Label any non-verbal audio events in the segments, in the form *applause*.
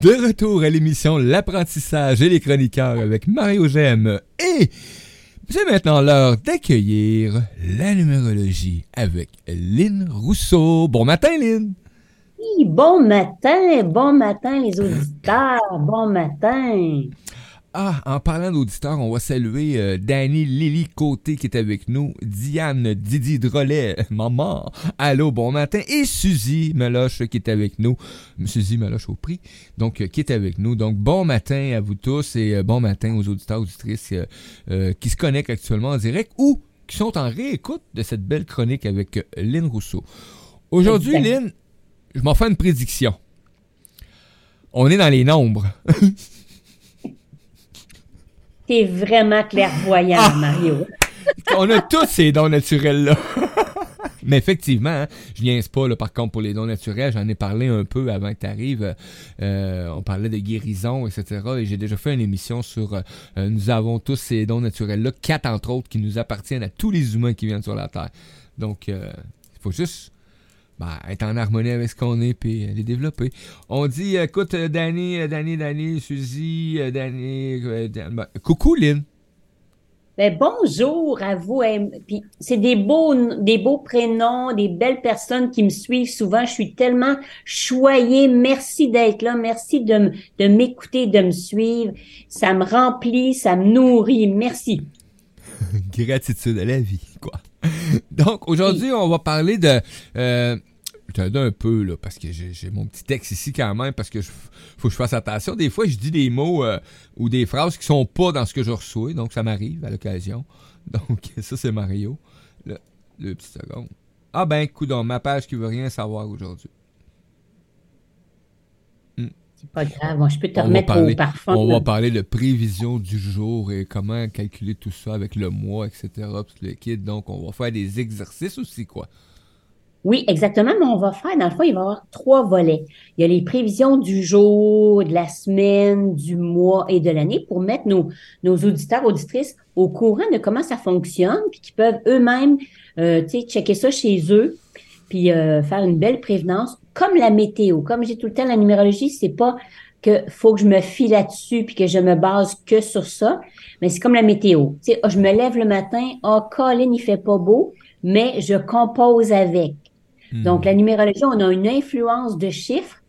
De retour à l'émission L'apprentissage et les chroniqueurs avec Mario Gem et c'est maintenant l'heure d'accueillir la numérologie avec Lynn Rousseau. Bon matin Lynn! Oui, bon matin, bon matin les auditeurs, bon matin. Ah, en parlant d'auditeurs, on va saluer euh, Danny Lily Côté qui est avec nous, Diane Didi Drolet, *laughs* maman, allô, bon matin, et Suzy Meloche qui est avec nous, Suzy Meloche au prix, donc euh, qui est avec nous. Donc bon matin à vous tous et euh, bon matin aux auditeurs, auditrices qui se connectent actuellement en direct ou qui sont en réécoute de cette belle chronique avec Lynn Rousseau. Aujourd'hui, Lynn, je m'en fais une prédiction. On est dans les nombres. *laughs* T'es vraiment clairvoyant, ah! Mario. *laughs* On a tous ces dons naturels-là. *laughs* Mais effectivement, hein, je viens pas, là, par contre, pour les dons naturels. J'en ai parlé un peu avant que tu arrives. Euh, on parlait de guérison, etc. Et j'ai déjà fait une émission sur euh, Nous avons tous ces dons naturels-là, quatre entre autres, qui nous appartiennent à tous les humains qui viennent sur la Terre. Donc, euh, il faut juste ben, être en harmonie avec ce qu'on est puis les développer. On dit, écoute, euh, Danny, euh, Danny, Danny, Suzy, euh, Danny, ben, coucou Lynn. Ben, bonjour à vous. Hein. Puis c'est des beaux, des beaux prénoms, des belles personnes qui me suivent souvent. Je suis tellement choyée. Merci d'être là. Merci de, de m'écouter, de me suivre. Ça me remplit, ça me nourrit. Merci. *laughs* Gratitude à la vie, quoi. Donc, aujourd'hui, on va parler de je te un peu, là, parce que j'ai mon petit texte ici quand même, parce que faut que je fasse attention. Des fois, je dis des mots euh, ou des phrases qui sont pas dans ce que je reçois, donc ça m'arrive à l'occasion. *laughs* Donc, ça, c'est Mario. Le, le petit second. Ah ben, dans ma page qui veut rien savoir aujourd'hui. Hmm. C'est pas grave, je peux te remettre au parfum. On va parler de prévision du jour et comment calculer tout ça avec le mois, etc. le kit. Donc, on va faire des exercices aussi, quoi. Oui, exactement, mais on va faire, dans le fond, il va y avoir trois volets. Il y a les prévisions du jour, de la semaine, du mois et de l'année pour mettre nos, nos auditeurs, auditrices au courant de comment ça fonctionne, puis qu'ils peuvent eux-mêmes, euh, tu sais, checker ça chez eux, puis euh, faire une belle prévenance, comme la météo. Comme j'ai tout le temps, la numérologie, c'est pas que faut que je me fie là-dessus puis que je me base que sur ça, mais c'est comme la météo. Tu sais, je me lève le matin, oh, Colin, il fait pas beau, mais je compose avec. Hmm. Donc, la numérologie, on a une influence de chiffres.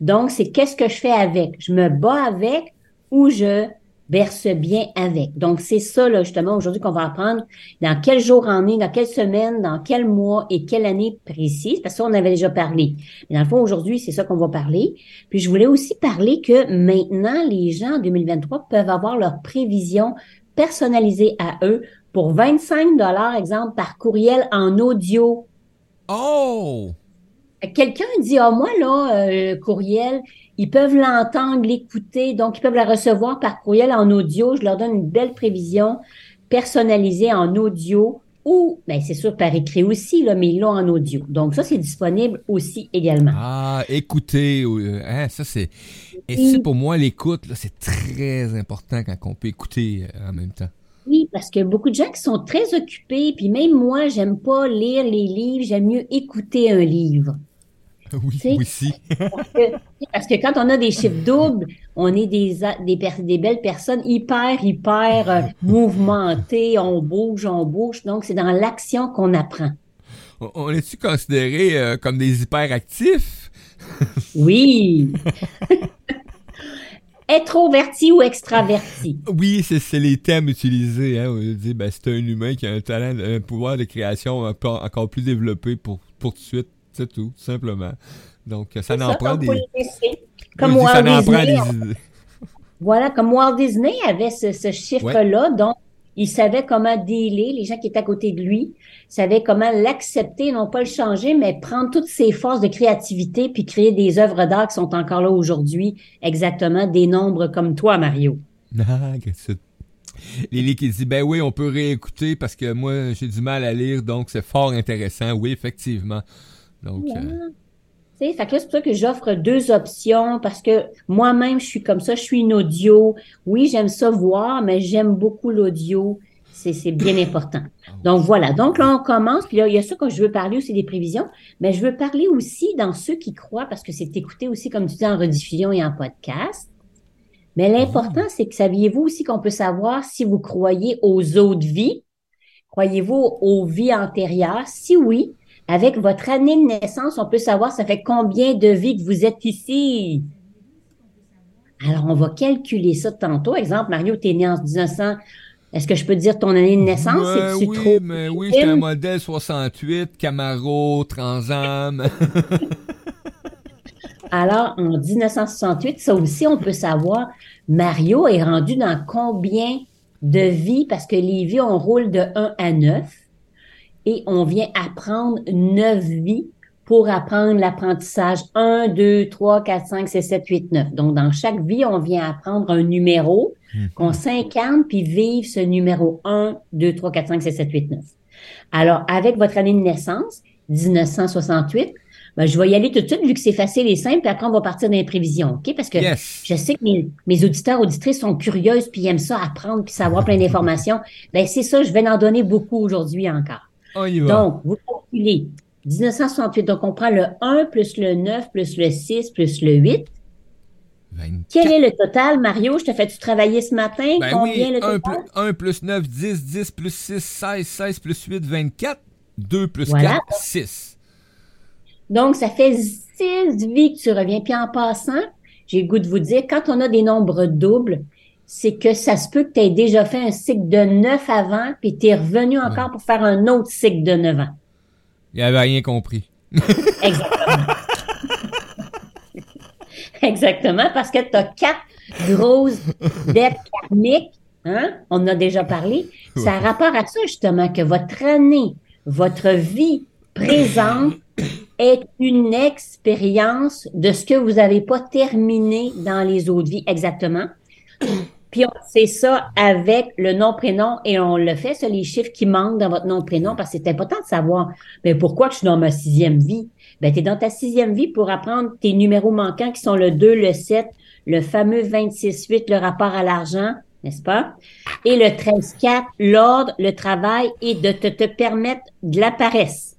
Donc, c'est qu'est-ce que je fais avec? Je me bats avec ou je verse bien avec? Donc, c'est ça, justement, aujourd'hui qu'on va apprendre dans quel jour en est, dans quelle semaine, dans quel mois et quelle année précise, parce que ça, on avait déjà parlé. Mais dans le fond, aujourd'hui, c'est ça qu'on va parler. Puis, je voulais aussi parler que maintenant, les gens en 2023 peuvent avoir leurs prévisions personnalisées à eux pour 25 dollars, exemple, par courriel en audio Oh! Quelqu'un dit, ah, moi, là, euh, courriel, ils peuvent l'entendre, l'écouter, donc ils peuvent la recevoir par courriel en audio. Je leur donne une belle prévision personnalisée en audio ou, ben, c'est sûr, par écrit aussi, là, mais ils l'ont en audio. Donc, ça, c'est disponible aussi également. Ah, écoutez, euh, hein, ça, c'est. Et c'est pour moi, l'écoute, c'est très important quand on peut écouter euh, en même temps. Oui, parce que beaucoup de gens qui sont très occupés, puis même moi, j'aime pas lire les livres, j'aime mieux écouter un livre. *laughs* Oui, oui, si. parce, que, quand on a des chiffres doubles, on est des, des, des belles personnes hyper, hyper euh, mouvementées, on bouge, on bouge. Donc, c'est dans l'action qu'on apprend. On, est-tu considéré euh, comme des hyperactifs? oui. *laughs* Introverti ou extraverti? Oui, c'est les thèmes utilisés. Hein. On dit ben, c'est un humain qui a un talent, un pouvoir de création encore plus développé pour, pour tout de suite. C'est tout, simplement. Donc, ça n'en prend des. Comme Walt Disney. Voilà, comme Walt Disney avait ce, chiffre-là, donc il savait comment dealer, les gens qui étaient à côté de lui savaient comment l'accepter, non pas le changer, mais prendre toutes ses forces de créativité puis créer des œuvres d'art qui sont encore là aujourd'hui, exactement des nombres comme toi, Mario. *laughs* Ah, Lily qui dit ben oui, on peut réécouter parce que moi j'ai du mal à lire, donc c'est fort intéressant. Oui, effectivement. Donc. Euh, fait que là, c'est pour ça que j'offre deux options parce que moi-même, je suis comme ça, je suis une audio. Oui, j'aime ça voir, mais j'aime beaucoup l'audio. C'est bien important. Donc voilà. Donc là, on commence. Puis là, il y a ça que je veux parler aussi des prévisions, mais je veux parler aussi dans ceux qui croient, parce que c'est écouté aussi, comme tu dis, en rediffusion et en podcast. Mais l'important, c'est que saviez-vous aussi qu'on peut savoir si vous croyez aux autres vies? Croyez-vous aux vies antérieures? Si oui, avec votre année de naissance, on peut savoir ça fait combien de vies que vous êtes ici. Alors, on va calculer ça tantôt. Exemple, Mario, tu es né en 1900. Est-ce que je peux dire ton année de naissance? oui, trop mais oui, c'est un modèle 68, Camaro, Transam. *laughs* Alors, en 1968, ça aussi, on peut savoir, Mario est rendu dans combien de vies, parce que les vies, on roule de 1 à 9, et on vient apprendre 9 vies pour apprendre l'apprentissage 1, 2, 3, 4, 5, 6, 7, 8, 9. Donc, dans chaque vie, on vient apprendre un numéro Mhm. qu'on s'incarne puis vive ce numéro 1, 2, 3, 4, 5, 6, 7, 8, 9. Alors, avec votre année de naissance, 1968, ben, je vais y aller tout de suite, vu que c'est facile et simple, puis après, on va partir dans les prévisions, OK? Parce que je sais que mes, mes, auditeurs, auditrices sont curieuses, puis aiment ça, apprendre, puis savoir plein d'informations. Ben, c'est ça, je vais en donner beaucoup aujourd'hui encore. On y va. Donc, vous calculez 1968, donc on prend le 1 plus le 9 plus le 6 plus le 8. Quel est le total, Mario? Je te fais-tu travailler ce matin? Ben Combien le total? 1 plus, 9, 10, 10 plus 6, 16, 16 plus 8, 24. 2 plus 4, 6. Donc, ça fait 6 vies que tu reviens. Puis en passant, j'ai le goût de vous dire, quand on a des nombres doubles, c'est que ça se peut que tu aies déjà fait un cycle de 9 avant, puis tu es revenu encore pour faire un autre cycle de 9 ans. Il avait rien compris. *laughs* Exactement. *laughs* Exactement, parce que tu as quatre grosses dettes karmiques. Hein? On en a déjà parlé. Ça a rapport à ça, justement, que votre année, votre vie présente est une expérience de ce que vous n'avez pas terminé dans les autres vies. Exactement. Puis on fait ça avec le nom-prénom et on le fait, sur les chiffres qui manquent dans votre nom-prénom parce que c'est important de savoir mais pourquoi je suis dans ma sixième vie? Ben, tu es dans ta sixième vie pour apprendre tes numéros manquants qui sont le 2, le 7, le fameux 26-8, le rapport à l'argent, n'est-ce pas? Et le 13-4, l'ordre, le travail et de te, te permettre de la paresse.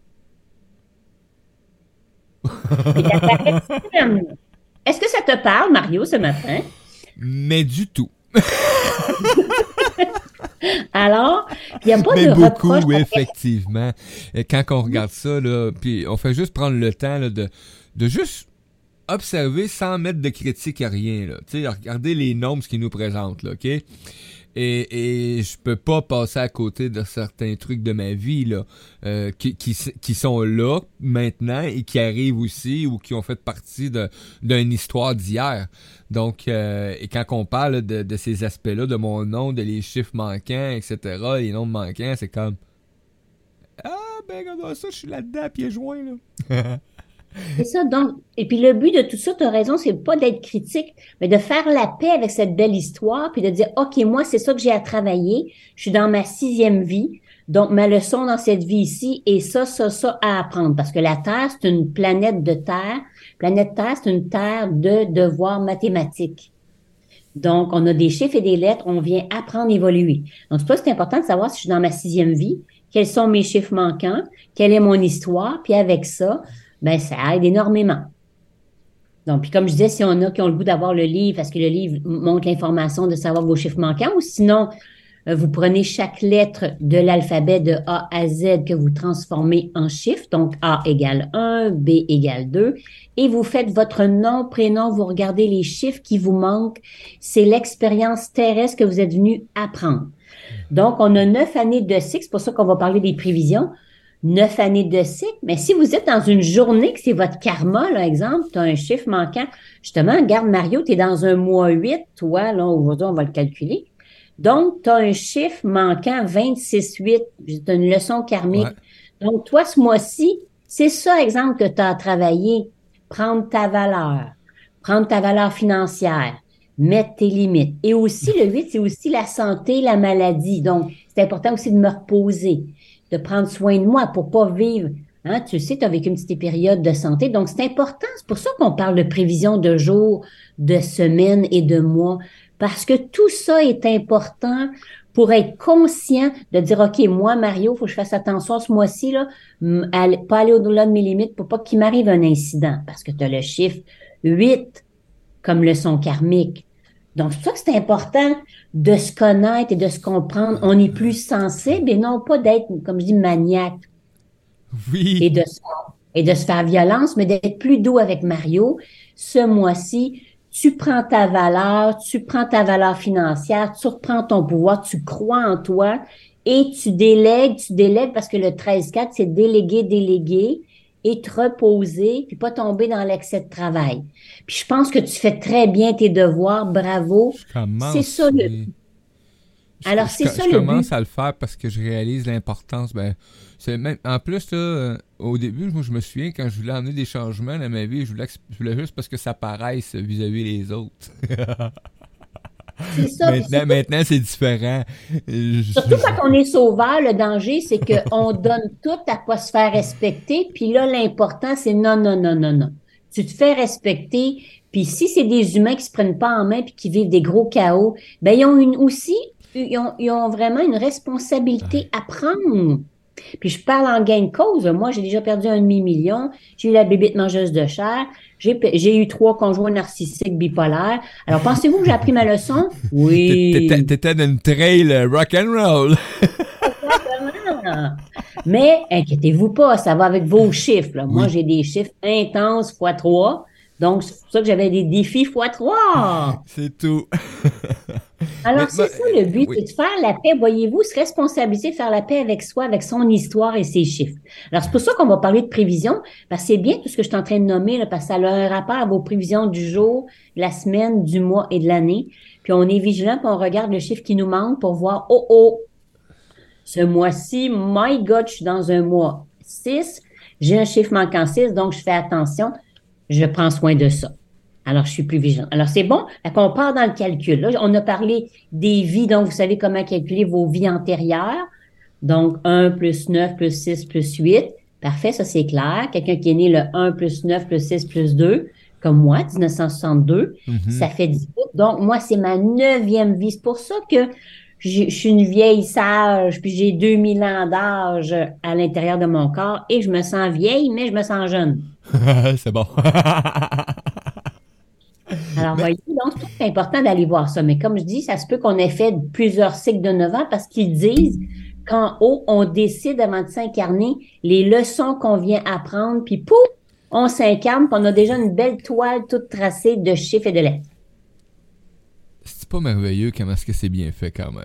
*laughs* Est-ce que ça te parle, Mario, ce matin? Mais du tout. *laughs* Alors, il n'y a pas Mais de beaucoup, oui, effectivement. quand on regarde ça, là, puis on fait juste prendre le temps là, de, de juste observer sans mettre de critique à rien. Là. Regarder les nombres qui nous présentent, là, OK? Et, et je peux pas passer à côté de certains trucs de ma vie là, euh, qui, qui, sont là maintenant et qui arrivent aussi ou qui ont fait partie d'une histoire d'hier. Donc, euh, et quand on parle de, de ces aspects-là, de mon nom, de les chiffres manquants, etc., les nombres manquants, c'est comme Ah ben regarde ça, je suis là-dedans pieds joints là. *laughs* C'est ça, donc, et puis le but de tout ça, tu as raison, c'est pas d'être critique, mais de faire la paix avec cette belle histoire, puis de dire, OK, moi, c'est ça que j'ai à travailler, je suis dans ma sixième vie, donc ma leçon dans cette vie ici, et ça, ça, ça à apprendre, parce que la Terre, c'est une planète de Terre, planète Terre, c'est une Terre de devoirs mathématiques. Donc, on a des chiffres et des lettres, on vient apprendre, évoluer. Donc, c'est pas c'est important de savoir si je suis dans ma sixième vie, quels sont mes chiffres manquants, quelle est mon histoire, puis avec ça, ben ça aide énormément. Donc, puis comme je disais, si on a qui ont le goût d'avoir le livre, parce que le livre montre l'information de savoir vos chiffres manquants, ou sinon, euh, vous prenez chaque lettre de l'alphabet de A à Z que vous transformez en chiffres, donc A égale 1, B égale 2, et vous faites votre nom, prénom, vous regardez les chiffres qui vous manquent. C'est l'expérience terrestre que vous êtes venu apprendre. Donc, on a neuf années de cycle, c'est pour ça qu'on va parler des prévisions neuf années de cycle, mais si vous êtes dans une journée que c'est votre karma, là, exemple, tu as un chiffre manquant, justement, regarde Mario, tu es dans un mois 8, toi, là, aujourd'hui, on va le calculer. Donc, tu as un chiffre manquant 26-8, c'est une leçon karmique. Donc, toi, ce mois-ci, c'est ça, exemple, que tu as travaillé. Prendre ta valeur, prendre ta valeur financière, mettre tes limites. Et aussi, le 8, c'est aussi la santé, la maladie. Donc, c'est important aussi de me reposer de prendre soin de moi pour pas vivre. Hein, tu sais, tu as vécu une petite période de santé. Donc, c'est important. C'est pour ça qu'on parle de prévision de jours, de semaines et de mois. Parce que tout ça est important pour être conscient de dire, OK, moi, Mario, faut que je fasse attention ce mois-ci, là, pas aller au-delà de mes limites pour pas qu'il m'arrive un incident, parce que tu as le chiffre 8 comme leçon karmique. Donc, c'est ça que c'est important de se connaître et de se comprendre. On est plus sensible et non pas d'être, comme je dis, maniaque. Oui. Et de, et de se faire violence, mais d'être plus doux avec Mario. Ce mois-ci, tu prends ta valeur, tu prends ta valeur financière, tu reprends ton pouvoir, tu crois en toi et tu délègues, tu délègues parce que le 13-4, c'est déléguer, déléguer et te reposer, puis pas tomber dans l'excès de travail. Puis je pense que tu fais très bien tes devoirs, bravo. C'est ça le Alors c'est ça le Je commence à le faire parce que je réalise l'importance. Ben, c'est même en plus là, euh, au début, moi je me souviens quand je voulais amener des changements dans ma vie, je voulais, je voulais juste parce que ça paraisse vis-à-vis -vis les autres. *laughs* Ça, maintenant, maintenant c'est différent. Surtout quand on est sauveur, le danger, c'est qu'on donne tout à pas se faire respecter. Puis là, l'important, c'est non, non, non, non, non. Tu te fais respecter. Puis si c'est des humains qui se prennent pas en main puis qui vivent des gros chaos, ben ils ont une aussi, ils ont, ils ont vraiment une responsabilité à prendre. Puis je parle en gain de cause. Moi, j'ai déjà perdu un demi-million. J'ai eu la bébite mangeuse de chair. J'ai eu trois conjoints narcissiques bipolaires. Alors, pensez-vous que j'ai appris ma leçon? *laughs* Oui. T'étais dans une trail euh, rock and roll. Mais inquiétez-vous pas, ça va avec vos chiffres. Moi, j'ai des chiffres intenses fois trois. Donc, c'est pour ça que j'avais des défis fois trois. *laughs* C'est tout. *laughs* Alors, c'est ça le but, c'est de faire la paix. Voyez-vous, se responsabiliser, faire la paix avec soi, avec son histoire et ses chiffres. Alors, c'est pour ça qu'on va parler de prévision, parce que c'est bien tout ce que je suis en train de nommer, là, parce que ça a un rapport à vos prévisions du jour, de la semaine, du mois et de l'année. Puis on est vigilant, puis on regarde le chiffre qui nous manque pour voir, oh, oh, ce mois-ci, my God, je suis dans un mois 6, j'ai un chiffre manquant 6, donc je fais attention, je prends soin de ça. Alors, je suis plus vigilant. Alors, c'est bon? qu'on part dans le calcul. Là, on a parlé des vies, donc vous savez comment calculer vos vies antérieures. Donc, 1 plus 9 plus 6 plus 8. Parfait, ça c'est clair. Quelqu'un qui est né le 1 plus 9 plus 6 plus 2, comme moi, 1962, mm-hmm. ça fait 18. Donc, moi, c'est ma neuvième vie. C'est pour ça que je suis une vieille sage, puis j'ai 2000 ans d'âge à l'intérieur de mon corps et je me sens vieille, mais je me sens jeune. *laughs* c'est bon. *laughs* Alors, voyez, donc, c'est important d'aller voir ça. Mais comme je dis, ça se peut qu'on ait fait plusieurs cycles de 9 ans parce qu'ils disent qu'en haut, on décide avant de s'incarner les leçons qu'on vient apprendre, puis pouf, on s'incarne, puis on a déjà une belle toile toute tracée de chiffres et de lettres. C'est pas merveilleux comment est-ce que c'est bien fait quand même.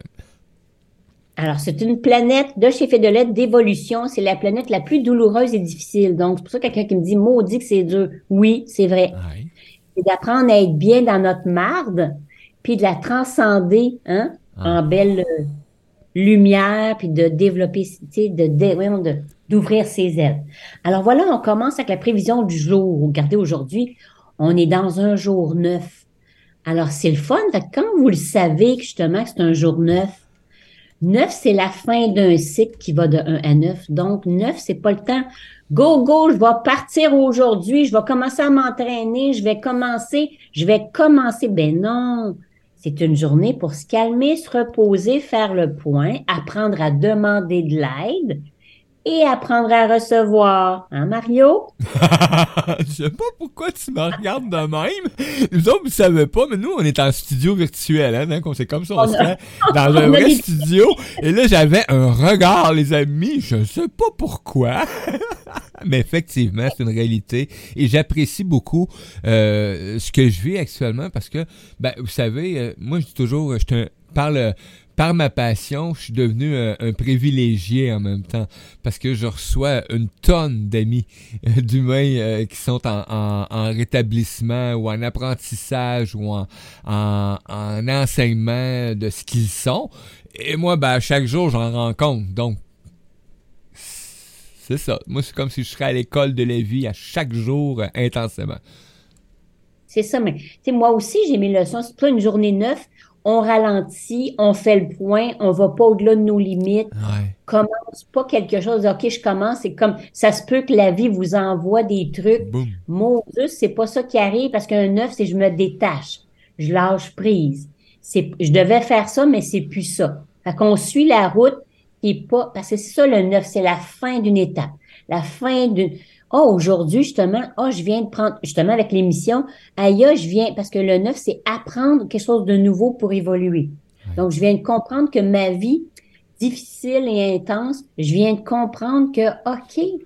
Alors, c'est une planète de chiffres et de lettres d'évolution. C'est la planète la plus douloureuse et difficile. Donc, c'est pour ça que quelqu'un qui me dit, maudit que c'est dur. Oui, c'est vrai c'est d'apprendre à être bien dans notre marde, puis de la transcender hein, ah. en belle euh, lumière, puis de développer, tu sais, de, d'ouvrir ses ailes. Alors voilà, on commence avec la prévision du jour. Regardez, aujourd'hui, on est dans un jour neuf. Alors, c'est le fun. quand vous le savez, justement, que c'est un jour neuf, 9, c'est la fin d'un cycle qui va de 1 à 9. Donc, 9, c'est pas le temps. Go, go, je vais partir aujourd'hui, je vais commencer à m'entraîner, je vais commencer, je vais commencer. Ben non, c'est une journée pour se calmer, se reposer, faire le point, apprendre à demander de l'aide, et apprendre à recevoir. Hein, Mario? *laughs* Je sais pas pourquoi tu me regardes de même. Nous autres, vous savez pas, mais nous, on est en studio virtuel, hein, donc c'est comme ça, on, se fait dans *laughs* un vrai studio. Et là, j'avais un regard, les amis, je sais pas pourquoi. *laughs* mais effectivement, c'est une réalité. Et j'apprécie beaucoup euh, ce que je vis actuellement parce que, ben, vous savez, euh, moi, je dis toujours, je te parle par ma passion, je suis devenu un, privilégié en même temps parce que je reçois une tonne d'amis euh, d'humains euh, qui sont en, rétablissement ou en apprentissage ou en, en, enseignement de ce qu'ils sont. Et moi, ben, chaque jour, j'en rencontre. Donc, c'est ça. Moi, c'est comme si je serais à l'école de la vie à chaque jour euh, intensément. C'est ça, mais moi aussi, j'ai mes leçons. C'est pas une journée neuve on ralentit, on fait le point, on va pas au-delà de nos limites. Ouais. Commence pas quelque chose, OK, je commence, c'est comme, ça se peut que la vie vous envoie des trucs. Mon Dieu, c'est pas ça qui arrive parce qu'un neuf, c'est je me détache. Je lâche prise. C'est, je devais faire ça, mais c'est plus ça. Fait qu'on suit la route qui est pas, parce que c'est ça le neuf, c'est la fin d'une étape. La fin d'une, oh, aujourd'hui, justement, oh, je viens de prendre, justement, avec l'émission, aïe, je viens, parce que le neuf, c'est apprendre quelque chose de nouveau pour évoluer. Donc, je viens de comprendre que ma vie, difficile et intense, je viens de comprendre que, OK,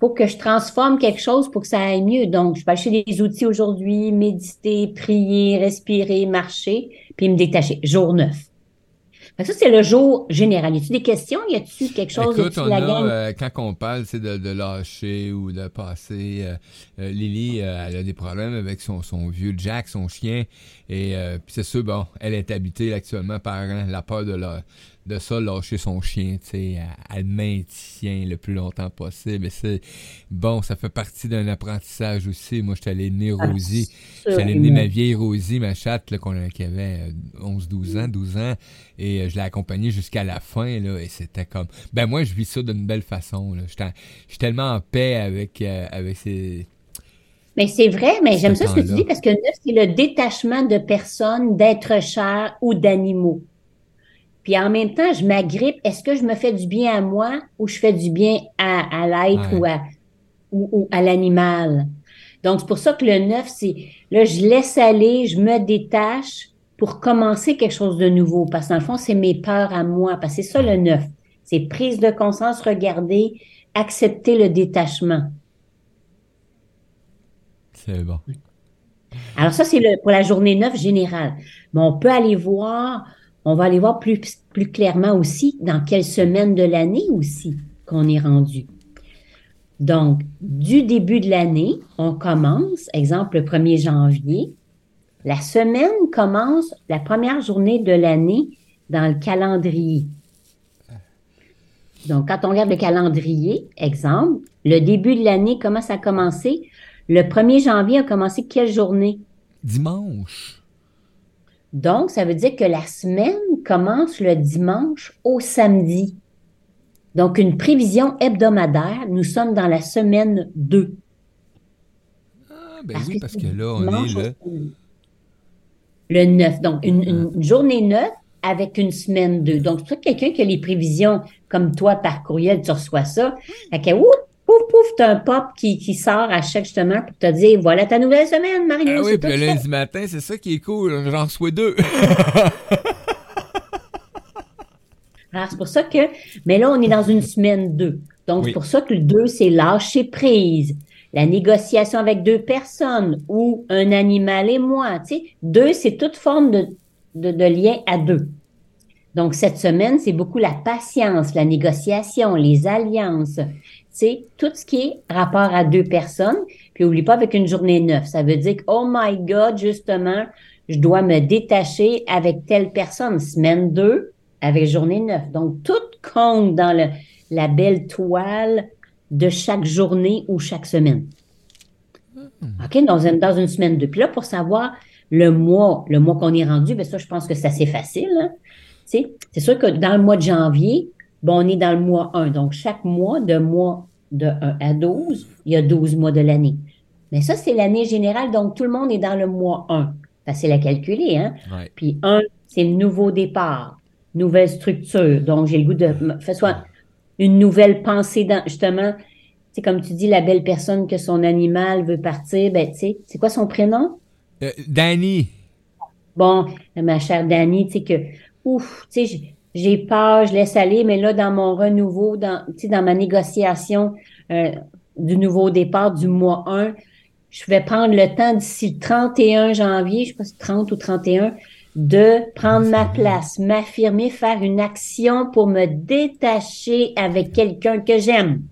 faut que je transforme quelque chose pour que ça aille mieux. Donc, je vais acheter des outils aujourd'hui, méditer, prier, respirer, marcher, puis me détacher. Jour 9. Ça, c'est le jour général. Y a-tu des questions? Y a-tu quelque chose? Écoute, on a, euh, quand on parle, c'est de, de, lâcher ou de passer. Euh, euh, Lily, elle a des problèmes avec son, son vieux Jack, son chien. Et puis c'est sûr, bon, elle est habitée actuellement par hein, la peur de la, de ça, lâcher son chien, tu sais, elle maintient le plus longtemps possible. Et c'est bon, ça fait partie d'un apprentissage aussi. Moi, je suis allé mener Rosie. Je suis allé mener ma vieille Rosie, ma chatte, là, qu'on, qui avait 11, 12 ans, 12 ans. Et euh, je l'ai accompagnée jusqu'à la fin, là. Et c'était comme, ben, moi, je vis ça d'une belle façon, là. Je suis tellement en paix avec, euh, avec ces, mais c'est vrai, mais j'aime ça ce que tu dis parce que c'est le détachement de personnes, d'êtres chers ou d'animaux. Puis en même temps, je m'agrippe. Est-ce que je me fais du bien à moi ou je fais du bien à, à l'être ou à, ou, à l'animal? Donc, c'est pour ça que le neuf, c'est là, je laisse aller, je me détache pour commencer quelque chose de nouveau. Parce que dans le fond, c'est mes peurs à moi. Parce que c'est ça le neuf. C'est prise de conscience, regarder, accepter le détachement. C'est bon. Alors, ça, c'est pour la journée neuf générale. Mais on peut aller voir on va aller voir plus, clairement aussi dans quelle semaine de l'année aussi qu'on est rendu. Donc, du début de l'année, on commence, exemple le 1er janvier. La semaine commence la première journée de l'année dans le calendrier. Donc, quand on regarde le calendrier, exemple, le début de l'année, comment ça a commencé? Le 1er janvier a commencé quelle journée? Dimanche. Donc, ça veut dire que la semaine commence le dimanche au samedi. Donc, une prévision hebdomadaire, nous sommes dans la semaine 2. Ah, ben oui, parce que là, on est le... Le 9. Donc, une, ah. journée 9 avec une semaine 2. Donc, c'est quelqu'un qui a les prévisions comme toi par courriel, tu reçois ça. Fait que, pouf, t'as un pop qui, qui sort à chaque justement pour te dire voilà ta nouvelle semaine, Mario. Ah oui, puis le lundi matin, c'est ça qui est cool. J'en reçois deux. *laughs* Alors, c'est pour ça que. Mais là, on est dans une semaine 2. Donc, c'est pour ça que le 2, c'est lâcher prise. La négociation avec deux personnes ou un animal et moi. Tu sais, deux, c'est toute forme de, de, de lien à deux. Donc, cette semaine, c'est beaucoup la patience, la négociation, les alliances, c'est tout ce qui est rapport à deux personnes. Puis oublie pas avec une journée neuve. Ça veut dire que, oh my God, justement, je dois me détacher avec telle personne. Semaine 2 avec journée 9. Donc, tout compte dans le, la belle toile de chaque journée ou chaque semaine. Hmm. OK? Dans une, dans une semaine 2. Puis là, pour savoir le mois, le mois qu'on est rendu, bien ça, je pense que c'est assez facile. Hein? C'est sûr que dans le mois de janvier, Bon, on est dans le mois 1. Donc, chaque mois, de mois de 1 à 12, il y a 12 mois de l'année. Mais ça, c'est l'année générale. Donc, tout le monde est dans le mois 1. Facile à calculer, hein? Puis 1, c'est nouveau départ, nouvelle structure. Donc, j'ai le goût de faire soit une nouvelle pensée dans, justement, c'est comme tu dis, la belle personne que son animal veut partir, ben, tu sais, c'est quoi son prénom? Euh, Danny. Bon, ma chère Danny, tu sais que, ouf, tu sais, j'ai peur, je laisse aller, mais là, dans mon renouveau, dans, dans ma négociation euh, du nouveau départ du mois 1, je vais prendre le temps d'ici le 31 janvier, je sais pas si 30 ou 31, de prendre ma place, m'affirmer, faire une action pour me détacher avec quelqu'un que j'aime.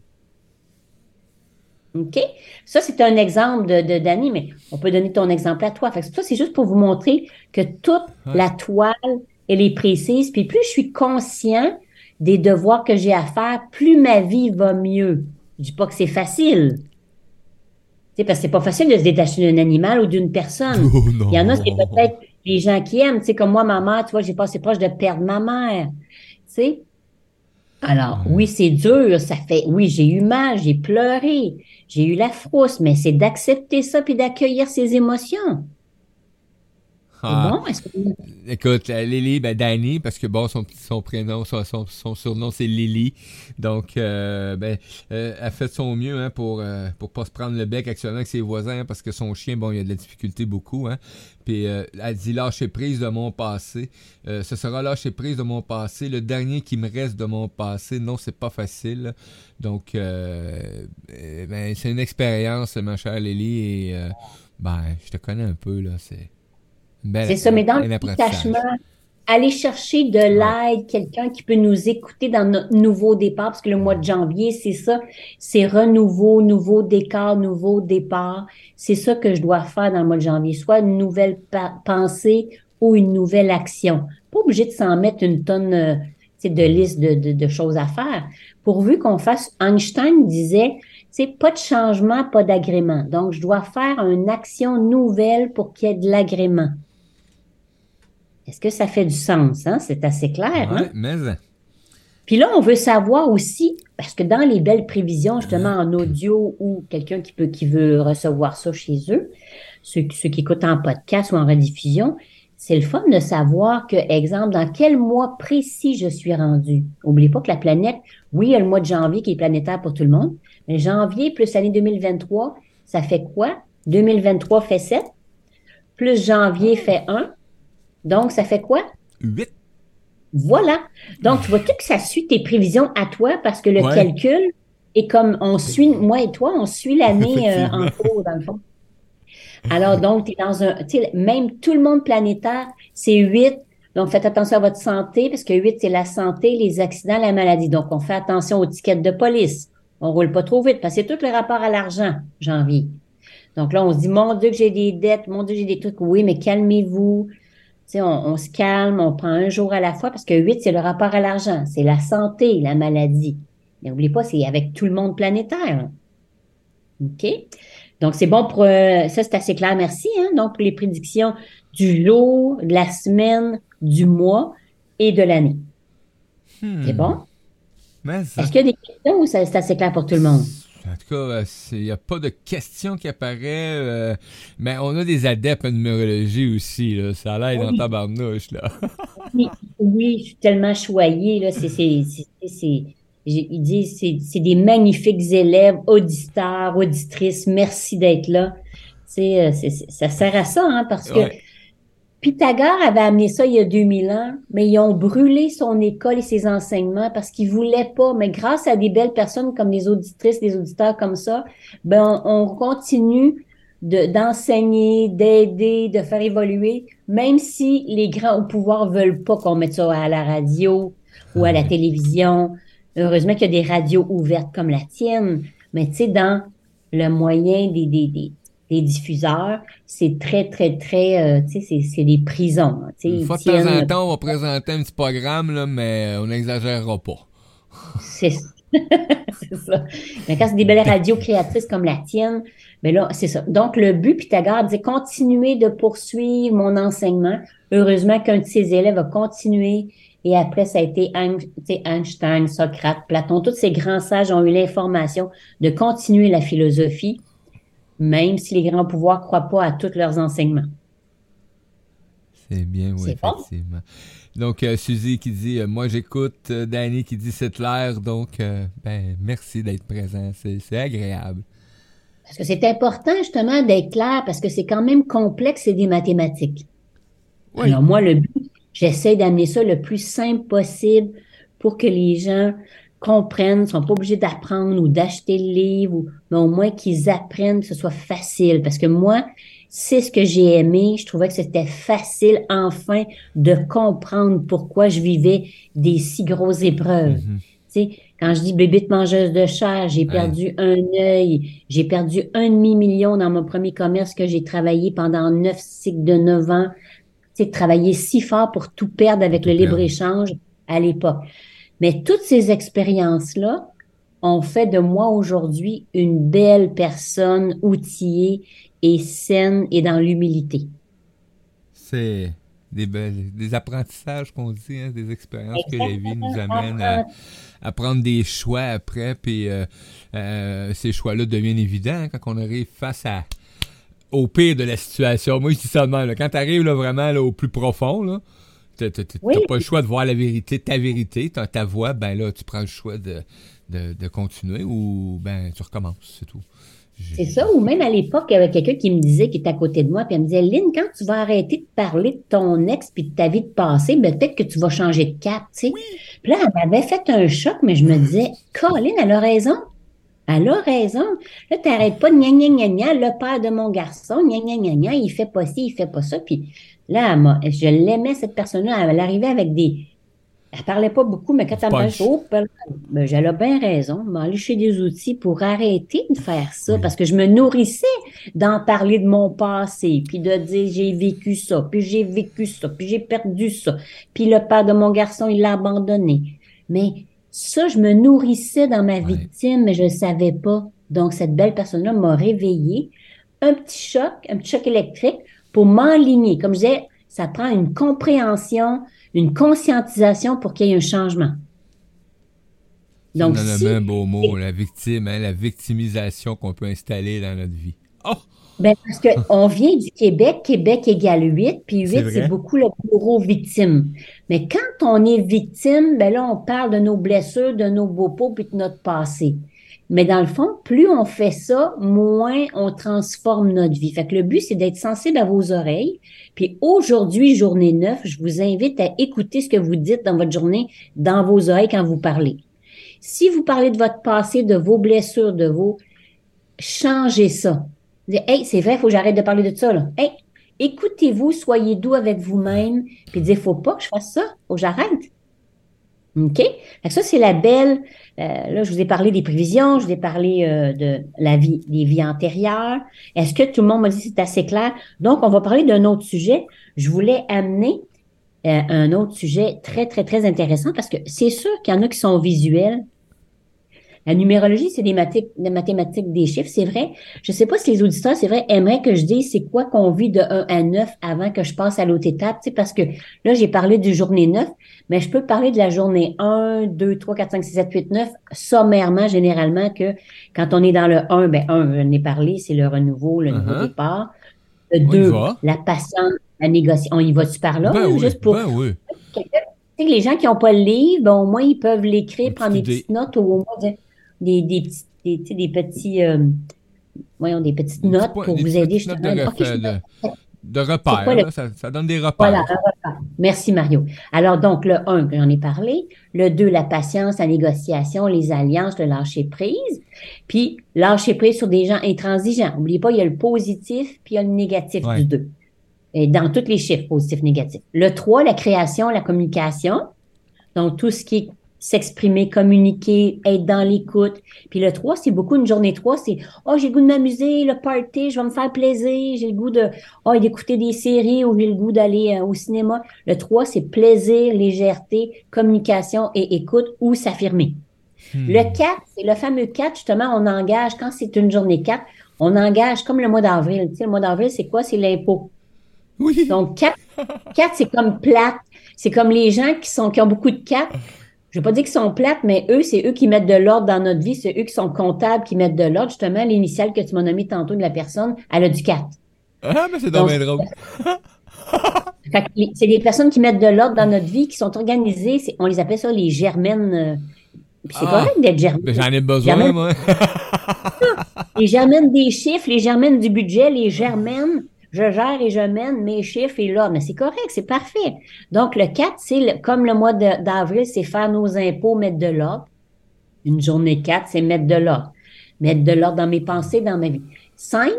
OK? Ça, c'est un exemple de, de Danny, mais on peut donner ton exemple à toi. Fait que ça, c'est juste pour vous montrer que toute la toile elle est précise. Puis plus je suis conscient des devoirs que j'ai à faire, plus ma vie va mieux. Je dis pas que c'est facile. Parce que c'est pas facile de se détacher d'un animal ou d'une personne. *laughs* Oh, Il y en a, c'est peut-être les gens qui aiment. Sais, comme moi, ma mère, tu vois, j'ai passé proche de perdre ma mère. Sais? Alors, oui, c'est dur, ça fait, oui, j'ai eu mal, j'ai pleuré, j'ai eu la frousse, mais c'est d'accepter ça puis d'accueillir ses émotions. Ah. Bon, Écoute, Lily, ben Danny, parce que bon, son, son prénom, son, son, surnom, c'est Lily. Donc, euh, ben, euh, elle fait de son mieux hein, pour euh, pour pas se prendre le bec actuellement avec ses voisins, hein, parce que son chien, bon, il a de la difficulté beaucoup. Hein. Puis euh, elle dit lâcher prise de mon passé. Ce sera lâcher prise de mon passé. Le dernier qui me reste de mon passé, non, c'est pas facile. Donc, euh, ben, c'est une expérience, ma chère Lily, et ben, je te connais un peu, là. C'est C'est ça, mais dans le détachement, aller chercher de l'aide, quelqu'un qui peut nous écouter dans notre nouveau départ, parce que le mois de janvier, c'est ça, c'est renouveau, nouveau décor, nouveau départ. C'est ça que je dois faire dans le mois de janvier, soit une nouvelle pensée ou une nouvelle action. Pas obligé de s'en mettre une tonne euh, de liste de, de, choses à faire. Pourvu qu'on fasse, Einstein disait, c'est pas de changement, pas d'agrément. Donc, je dois faire une action nouvelle pour qu'il y ait de l'agrément. Est-ce que ça fait du sens? Hein? C'est assez clair. Hein? mais... Puis là, on veut savoir aussi, parce que dans les belles prévisions, justement en audio ou quelqu'un qui peut qui veut recevoir ça chez eux, ceux, qui écoutent en podcast ou en rediffusion, c'est le fun de savoir que, exemple, dans quel mois précis je suis rendu? N'oubliez pas que la planète, oui, il y a le mois de janvier qui est planétaire pour tout le monde, mais janvier plus l'année 2023, ça fait quoi? 2023 fait 7, plus janvier fait 1, donc, ça fait quoi? 8. Voilà. Donc, tu vois tout que ça suit tes prévisions à toi? Parce que le calcul est comme on suit, moi et toi, on suit l'année euh, en cours, dans le fond. Alors, donc, tu es dans un, même tout le monde planétaire, c'est 8. Donc, faites attention à votre santé parce que 8, c'est la santé, les accidents, la maladie. Donc, on fait attention aux tickets de police. On roule pas trop vite parce que c'est tout le rapport à l'argent, janvier. Donc là, on se dit, mon Dieu, que j'ai des dettes, mon Dieu, j'ai des trucs. Oui, mais calmez-vous on, se calme, on prend un jour à la fois parce que 8, c'est le rapport à l'argent, c'est la santé, la maladie. Mais n'oubliez pas, c'est avec tout le monde planétaire. OK? Donc, c'est bon pour... Euh, ça, c'est assez clair, merci. Hein? Donc, pour les prédictions du lot, de la semaine, du mois et de l'année. C'est hmm. bon? Est-ce qu'il y a des questions ou c'est assez clair pour tout le monde? En tout cas, il n'y a pas de questions qui apparaissent. Euh, mais on a des adeptes en numérologie aussi. Là. Ça l'aide oui. dans ta barnouche. Là. *laughs* oui, je suis tellement choyée. Là. C'est, c'est, c'est, il dit c'est, des magnifiques élèves, auditeurs, auditrices. Merci d'être là. C'est, ça sert à ça, hein, parce que Pythagore avait amené ça il y a 2000 ans, mais ils ont brûlé son école et ses enseignements parce qu'ils voulaient pas. Mais grâce à des belles personnes comme les auditrices, les auditeurs comme ça, ben on, continue d'enseigner, d'aider, de faire évoluer, même si les grands au pouvoir veulent pas qu'on mette ça à la radio ou à la télévision. Heureusement qu'il y a des radios ouvertes comme la tienne, mais tu sais, dans le moyen des, des, des les diffuseurs, c'est très, très, très, euh, tu sais, c'est des prisons. Une fois de temps en temps, on va présenter un petit programme, là, mais on n'exagérera pas. *laughs* *laughs* C'est ça. Mais quand c'est des belles radios créatrices comme la tienne, mais ben là, c'est ça. Donc, le but, Pythagore dit continuer de poursuivre mon enseignement. Heureusement qu'un de ses élèves a continué. Et après, ça a été Einstein, Socrate, Platon. Tous ces grands sages ont eu l'information de continuer la philosophie même si les grands pouvoirs ne croient pas à tous leurs enseignements. C'est bien, oui, effectivement. Donc, euh, Suzy qui dit euh, Moi j'écoute, euh, Danny qui dit c'est clair, donc ben merci d'être présent, c'est agréable. Parce que c'est important justement d'être clair parce que c'est quand même complexe et des mathématiques. Alors moi, le but, j'essaie d'amener ça le plus simple possible pour que les gens comprennent, ne sont pas obligés d'apprendre ou d'acheter le livre, mais au moins qu'ils apprennent, que ce soit facile. Parce que moi, c'est ce que j'ai aimé. Je trouvais que c'était facile, enfin, de comprendre pourquoi je vivais des si grosses épreuves. Mm-hmm. Tu sais, quand je dis bébé mangeuse de chair, j'ai perdu un œil, j'ai perdu un demi-million dans mon premier commerce que j'ai travaillé pendant neuf cycles de neuf ans. Tu sais, travailler si fort pour tout perdre avec le libre-échange à l'époque. Mais toutes ces expériences-là ont fait de moi aujourd'hui une belle personne outillée et saine et dans l'humilité. C'est des, des apprentissages qu'on dit, hein, des expériences que la vie nous amène à, prendre des choix après, puis euh, euh, ces choix-là deviennent évidents quand on arrive face à au pire de la situation. Moi, je dis ça de Quand tu arrives là, vraiment là, au plus profond, là, t'as pas le choix de voir la vérité, ta vérité, ta, ta voix, ben là, tu prends le choix de, de, de continuer ou ben tu recommences, c'est tout. C'est ça, ou même à l'époque, il y avait quelqu'un qui me disait, qui était à côté de moi, puis elle me disait, Lynn, quand tu vas arrêter de parler de ton ex puis de ta vie de passé, ben, peut-être que tu vas changer de cap, tu sais. Puis là, elle m'avait fait un choc, mais je me disais, Colin, elle a raison. Elle a raison. Là, t'arrêtes pas de gna gna gna gna, le père de mon garçon, gna gna gna gna, il fait pas ci, il fait pas ça. Puis là, je l'aimais, cette personne-là. Elle arrivait avec des, elle parlait pas beaucoup, mais quand elle me dit, oh, ben, j'avais bien raison, m'aller chez des outils pour arrêter de faire ça, parce que je me nourrissais d'en parler de mon passé, puis de dire j'ai vécu ça, puis j'ai vécu ça, puis j'ai perdu ça, puis le père de mon garçon, il l'a abandonné. Mais ça, je me nourrissais dans ma victime, mais je ne savais pas. Donc, cette belle personne-là m'a réveillé. Un petit choc, un petit choc électrique pour m'enligner. Comme je disais, ça prend une compréhension, une conscientisation pour qu'il y ait un changement. Donc, si... un beau mot, la victime, hein, la victimisation qu'on peut installer dans notre vie. Oh! Ben, parce qu'on *laughs* vient du Québec, Québec égale 8, puis 8, c'est beaucoup le bourreau victime. Mais quand on est victime, ben là, on parle de nos blessures, de nos beaux pots, puis de notre passé. Mais dans le fond, plus on fait ça, moins on transforme notre vie. Fait que le but, c'est d'être sensible à vos oreilles. Puis aujourd'hui, journée 9, je vous invite à écouter ce que vous dites dans votre journée, dans vos oreilles quand vous parlez. Si vous parlez de votre passé, de vos blessures, de vos... Changez ça. Hey, c'est vrai, faut que j'arrête de parler de ça. Là. Hey, écoutez-vous, soyez doux avec vous-même, puis dites, faut pas que je fasse ça, faut que j'arrête. OK? ça, c'est la belle. Euh, là, je vous ai parlé des prévisions, je vous ai parlé euh, de la vie, des vies antérieures. Est-ce que tout le monde m'a dit c'est assez clair? Donc, on va parler d'un autre sujet. Je voulais amener euh, un autre sujet très, très, très intéressant parce que c'est sûr qu'il y en a qui sont visuels, la numérologie, c'est des, mathématiques des chiffres, c'est vrai. Je ne sais pas si les auditeurs, c'est vrai, aimeraient que je dise c'est quoi qu'on vit de 1 à 9 avant que je passe à l'autre étape, tu sais, parce que là, j'ai parlé du journée 9, mais je peux parler de la journée 1, 2, 3, 4, 5, 6, 7, 8, 9, sommairement, généralement, que quand on est dans le 1, ben 1, j'en ai parlé, c'est le renouveau, le nouveau uh-huh. départ. Le 2, la patience, la négociation. On y va-tu par là? Ben juste pour... Ben oui. les gens qui n'ont pas le livre, ben, au moins, ils peuvent l'écrire, prendre des petites notes ou au moins dire des, des, petits, des, des petits euh, voyons, des petites notes pour vous aider justement. De, de, repères, ça, donne des repères. Voilà, Merci Mario. Alors donc, le 1, j'en ai parlé. Le 2, la patience, la négociation, les alliances, le lâcher prise. Puis, lâcher prise sur des gens intransigeants. N'oubliez pas, il y a le positif, puis il y a le négatif du 2. Et dans tous les chiffres, positif, négatif. Le 3, la création, la communication. Donc, tout ce qui est s'exprimer, communiquer, être dans l'écoute. Puis le 3, c'est beaucoup une journée 3, c'est oh, j'ai le goût de m'amuser, le party, je vais me faire plaisir, j'ai le goût de oh, d'écouter des séries ou j'ai le goût d'aller euh, au cinéma. Le 3, c'est plaisir, légèreté, communication et écoute ou s'affirmer. Hmm. Le 4, c'est le fameux 4, justement, on engage quand c'est une journée 4, on engage comme le mois d'avril. Tu sais, le mois d'avril, c'est quoi? C'est l'impôt. Oui. Donc 4, 4 c'est comme plate. C'est comme les gens qui sont qui ont beaucoup de 4 je vais pas dire qu'ils sont plates, mais eux, c'est eux qui mettent de l'ordre dans notre vie. C'est eux qui sont comptables, qui mettent de l'ordre. Justement, l'initiale que tu m'as nommé tantôt de la personne, elle a du 4. Ah, mais c'est dommage drôle. *laughs* c'est des personnes qui mettent de l'ordre dans notre vie, qui sont organisées. On les appelle ça les germaines. Euh, c'est ah, correct d'être germaine. J'en ai besoin, moi. *laughs* les germaines des chiffres, les germaines du budget, les germaines je gère et je mène mes chiffres et là, mais c'est correct, c'est parfait. Donc, le 4, c'est comme le mois d'avril, c'est faire nos impôts, mettre de l'ordre. Une journée 4, c'est mettre de l'ordre. Mettre de l'ordre dans mes pensées, dans ma vie. 5,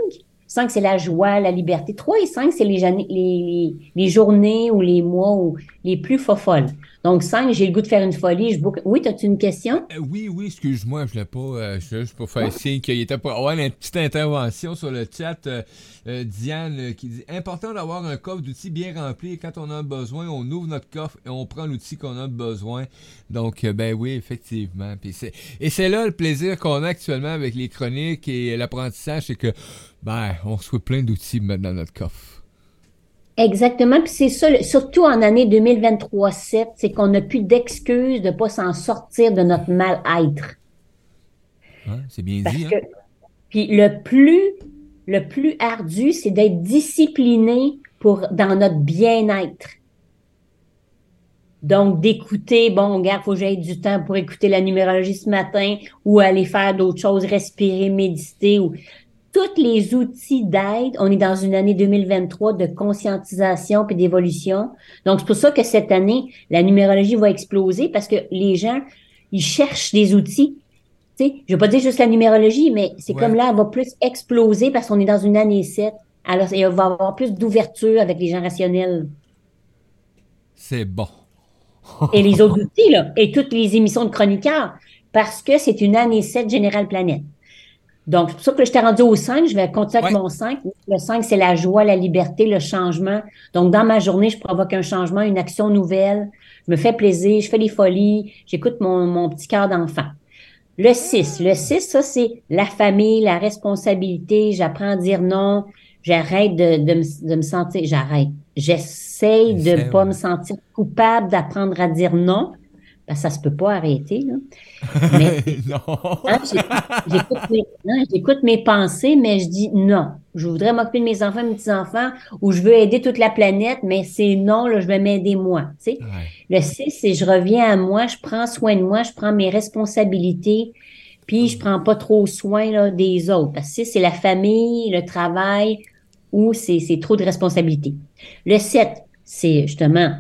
5, c'est la joie, la liberté. 3 et 5, c'est les, journées ou les mois ou les plus folles. Donc, 5, j'ai le goût de faire une folie. Je Oui, as-tu une question? Euh, oui, oui, excuse-moi, je ne l'ai pas. Euh, juste pour faire signe qu'il était pour avoir une petite intervention sur le chat. Euh, Diane qui dit Important d'avoir un coffre d'outils bien rempli. quand on a besoin, on ouvre notre coffre et on prend l'outil qu'on a besoin. Donc, ben oui, effectivement. et c'est là le plaisir qu'on a actuellement avec les chroniques et l'apprentissage, c'est que ben, on reçoit plein d'outils maintenant dans notre coffre. Exactement, puis c'est ça, surtout en année 2023-7, c'est qu'on n'a plus d'excuses de ne pas s'en sortir de notre mal-être. c'est bien dit. Hein? puis le plus le plus ardu, c'est d'être discipliné pour, dans notre bien-être. Donc, d'écouter, bon, regarde, faut que j'aille du temps pour écouter la numérologie ce matin ou aller faire d'autres choses, respirer, méditer ou tous les outils d'aide. On est dans une année 2023 de conscientisation puis d'évolution. Donc, c'est pour ça que cette année, la numérologie va exploser parce que les gens, ils cherchent des outils. Tu sais, je vais pas dire juste la numérologie, mais c'est comme là, elle va plus exploser parce qu'on est dans une année 7. Alors, il va y avoir plus d'ouverture avec les gens rationnels. C'est bon. et les *laughs* autres outils, là, et toutes les émissions de chroniqueurs, parce que c'est une année 7 Générale Planète. Donc, c'est pour ça que je t'ai rendu au 5. Je vais continuer avec mon 5. Le 5, c'est la joie, la liberté, le changement. Donc, dans ma journée, je provoque un changement, une action nouvelle. Je me fais plaisir, je fais des folies, j'écoute mon, mon petit cœur d'enfant. Le 6. Le 6, ça, c'est la famille, la responsabilité. J'apprends à dire non. J'arrête de, de, me, de me sentir... J'arrête. J'essaye de ne pas me sentir coupable d'apprendre à dire non ben, ça se peut pas arrêter. Là. *laughs* Mais, non. Hein, j'écoute, mes, pensées, mais je dis non. Je voudrais m'occuper de mes enfants, mes petits-enfants, ou je veux aider toute la planète, mais c'est non, là, je vais m'aider moi. Tu sais? Le 6, c'est je reviens à moi, je prends soin de moi, je prends mes responsabilités, puis je prends pas trop soin là, des autres. Parce que c'est la famille, le travail, ou c'est, c'est trop de responsabilités. Le 7, c'est justement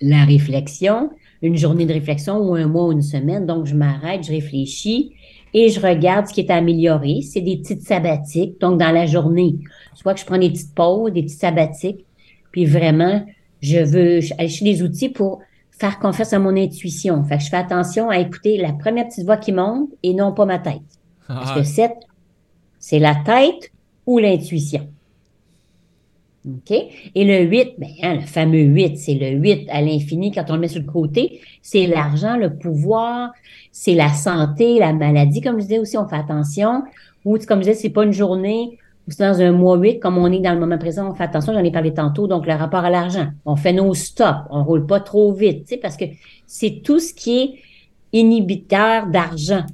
la réflexion une journée de réflexion ou un mois ou une semaine. Donc, je m'arrête, je réfléchis et je regarde ce qui est amélioré. C'est des petites sabbatiques. Donc, dans la journée, soit que je prends des petites pauses, des petites sabbatiques, puis vraiment, je veux aller chercher des outils pour faire confiance à mon intuition. Fait que je fais attention à écouter la première petite voix qui monte et non pas ma tête. Parce que 7, ah. c'est la tête ou l'intuition. OK? Et le 8, ben, hein, le fameux 8, c'est le 8 à l'infini quand on le met sur le côté. C'est l'argent, le pouvoir, c'est la santé, la maladie, comme je disais aussi, on fait attention. Ou, comme je disais, c'est pas une journée ou c'est dans un mois 8, comme on est dans le moment présent, on fait attention, j'en ai parlé tantôt, donc le rapport à l'argent. On fait nos stops, on roule pas trop vite, tu sais, parce que c'est tout ce qui est inhibiteur d'argent.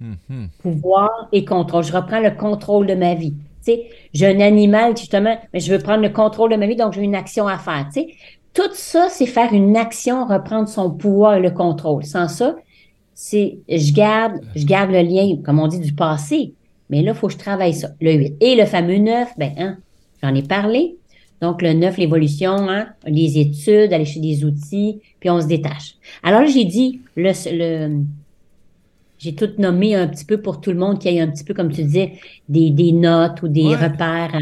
Mm-hmm. Pouvoir et contrôle. Je reprends le contrôle de ma vie j'ai un animal, justement, mais je veux prendre le contrôle de ma vie, donc j'ai une action à faire, Tout ça, c'est faire une action, reprendre son pouvoir et le contrôle. Sans ça, c'est, je garde, je garde le lien, comme on dit, du passé. Mais là, il faut que je travaille ça. Le 8. Et le fameux 9, ben, hein, j'en ai parlé. Donc, le 9, l'évolution, hein, les études, aller chez des outils, puis on se détache. Alors j'ai dit, le, j'ai tout nommé un petit peu pour tout le monde qui ait un petit peu, comme tu disais, des, des notes ou des repères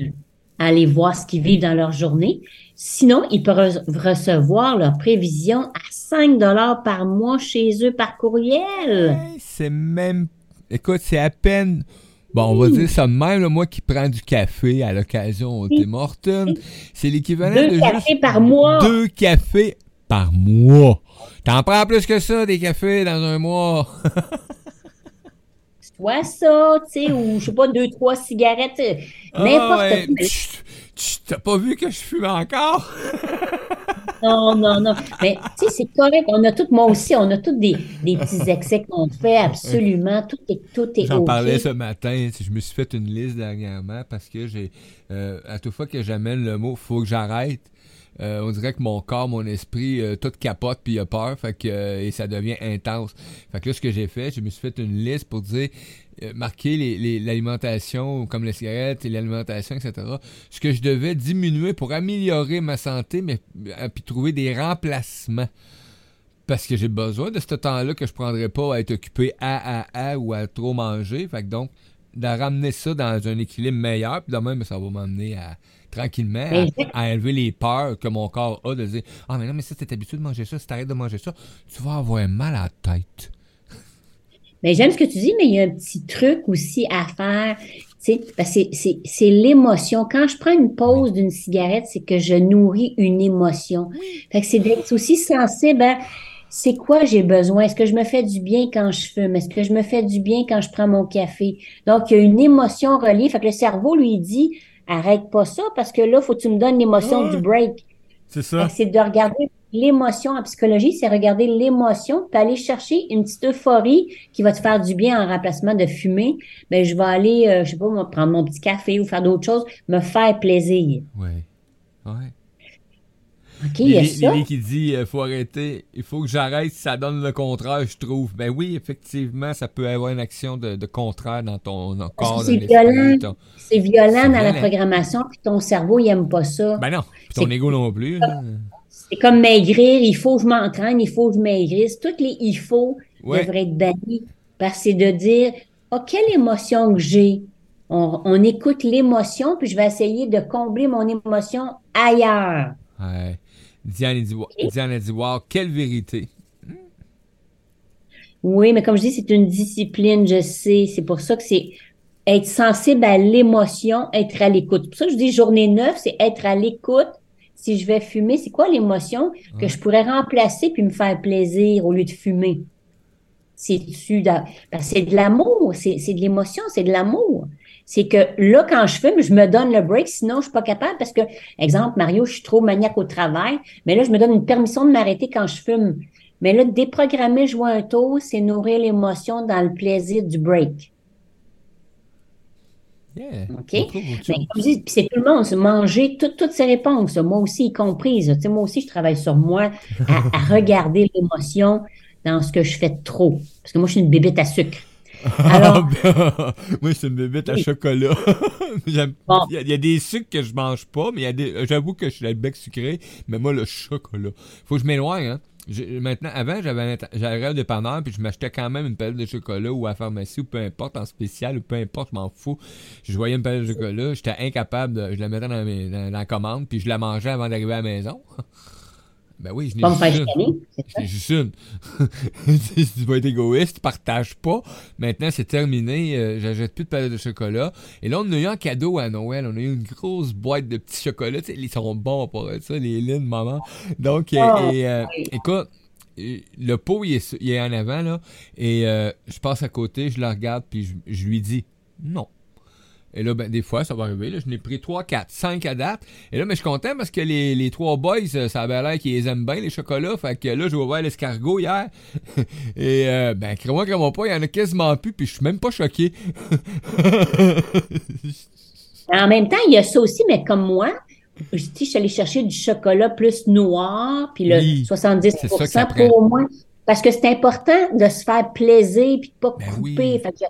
à, aller voir ce qu'ils vivent dans leur journée. Sinon, ils peuvent recevoir leur prévision à 5 dollars par mois chez eux par courriel. c'est même... Écoute, c'est à peine... Bon, on va dire ça même, moi qui prends du café à l'occasion au Tim Hortons, c'est l'équivalent de deux cafés par mois. Deux cafés par mois. T'en prends plus que ça, des cafés dans un mois. *laughs* soit ça, tu sais, ou je sais pas, deux, trois cigarettes, euh, ah n'importe quoi. Tu t'as pas vu que je fume encore? *laughs* non, non, non. Mais tu sais, c'est correct. On a toutes, moi aussi, on a tous des, des petits excès qu'on fait, *laughs* absolument. Tout est, tout est J'en parlais ce matin. Je me suis fait une liste dernièrement parce que j'ai, euh, à toute fois que j'amène le mot, faut que j'arrête. Euh, on dirait que mon corps, mon esprit, tout capote puis il a peur, fait que et ça devient intense. Fait que là, ce que j'ai fait, je me suis fait une liste pour dire euh, marquer l'alimentation, comme les cigarettes et l'alimentation, etc. Ce que je devais diminuer pour améliorer ma santé, mais euh, puis trouver des remplacements. Parce que j'ai besoin de ce temps-là que je prendrais pas à être occupé à, à, à ou à trop manger. Fait que donc, de ramener ça dans un équilibre meilleur, puis de même, ça va m'amener à tranquillement à, élever les peurs que mon corps a de dire Ah, mais non, mais ça, t'es habitué de manger ça, si t'arrêtes de manger ça, tu vas avoir mal à la tête. *laughs* Mais j'aime ce que tu dis, mais il y a un petit truc aussi à faire. Parce que c'est l'émotion. Quand je prends une pause d'une cigarette, c'est que je nourris une émotion. Fait que c'est d'être aussi sensible à c'est quoi j'ai besoin? Est-ce que je me fais du bien quand je fume? Est-ce que je me fais du bien quand je prends mon café? Donc, il y a une émotion reliée. Fait que le cerveau lui dit, arrête pas ça parce que là, faut que tu me donnes l'émotion du break. C'est ça. C'est de regarder l'émotion en psychologie, c'est regarder l'émotion, puis aller chercher une petite euphorie qui va te faire du bien en remplacement de fumer. Ben, je vais aller, euh, je sais pas, prendre mon petit café ou faire d'autres choses, me faire plaisir. Oui. Ouais. OK, il y a ça. Lily qui dit il faut arrêter, il faut que j'arrête si ça donne le contraire, je trouve. Ben oui, effectivement, ça peut avoir une action de, de contraire dans ton dans corps. C'est violent, ton- c'est violent dans la violent. programmation, puis ton cerveau, il aime pas ça. Ben non, puis ton ego non plus. C'est comme maigrir, il faut que je m'entraîne, il faut que je maigrisse. Toutes les il faut Ouais. devraient être bannis. Parce que c'est de dire, oh, quelle émotion que j'ai? On, on écoute l'émotion, puis je vais essayer de combler mon émotion ailleurs. Ouais. Diane, dit, Diane a dit Wow, quelle vérité. Oui, mais comme je dis, c'est une discipline, je sais. C'est pour ça que c'est être sensible à l'émotion, être à l'écoute. C'est pour ça que je dis journée 9, c'est être à l'écoute. Si je vais fumer, c'est quoi l'émotion que Ouais. je pourrais remplacer puis me faire plaisir au lieu de fumer? De... que c'est de l'amour, c'est de l'émotion, c'est de l'amour. C'est que là, quand je fume, je me donne le break, sinon je suis pas capable parce que, exemple, Mario, je suis trop maniaque au travail, mais là, je me donne une permission de m'arrêter quand je fume. Mais là, déprogrammer, jouer un tour, c'est nourrir l'émotion dans le plaisir du break. Yeah. OK? C'est tout le monde, manger tout- toutes ces réponses, moi aussi y comprise. Moi aussi, je travaille sur moi à, à *laughs* regarder l'émotion dans ce que je fais de trop. Parce que moi, je suis une bébête à sucre. Alors, *laughs* Moi, c'est une bébête à chocolat. *laughs* Bon. Il y, a- il y a des sucres que je mange pas, mais il y a des. J'avoue que je suis le bec sucré, mais moi, le chocolat. Faut que je m'éloigne, hein. Maintenant, avant, j'avais un- j'allais au dépanneur, puis je m'achetais quand même une palette de chocolat ou à la pharmacie, ou peu importe, en spécial, ou peu importe, je m'en fous. Je voyais une palette de chocolat, j'étais incapable de. Je la mettais dans, mes- dans- dans la commande, puis je la mangeais avant d'arriver à la maison. *laughs* ben oui, je n'ai juste une. C'est juste une. si tu vas être égoïste, tu partages pas. Maintenant, c'est terminé. euh, J'achète plus de palettes de chocolat. Et là, on a eu un cadeau à Noël. On a eu une grosse boîte de petits chocolats. Tu sais, ils sont bons pour ça, les lignes, maman. Donc, Oh, et, euh, oui. écoute, euh, le pot, il est, il est en avant, là. Et euh, je passe à côté, je le regarde, puis je, je lui dis non. Et là, ben, des fois, ça va arriver. Là, je n'ai pris 3, 4, 5 à date. Et là, mais je suis content parce que les, les trois boys, euh, ça avait l'air qu'ils aiment bien, les chocolats. Fait que là, j'ai ouvert l'escargot hier. *laughs* Et, euh, ben, crée-moi, crée-moi pas, il y en a quasiment plus, puis je suis même pas choqué. *laughs* En même temps, il y a ça aussi, mais comme moi, je je suis allée chercher du chocolat plus noir, puis le Oui, 70 c'est ça que ça prend. pour au moins. Parce que c'est important de se faire plaisir puis de pas Ben couper. oui. Fait que,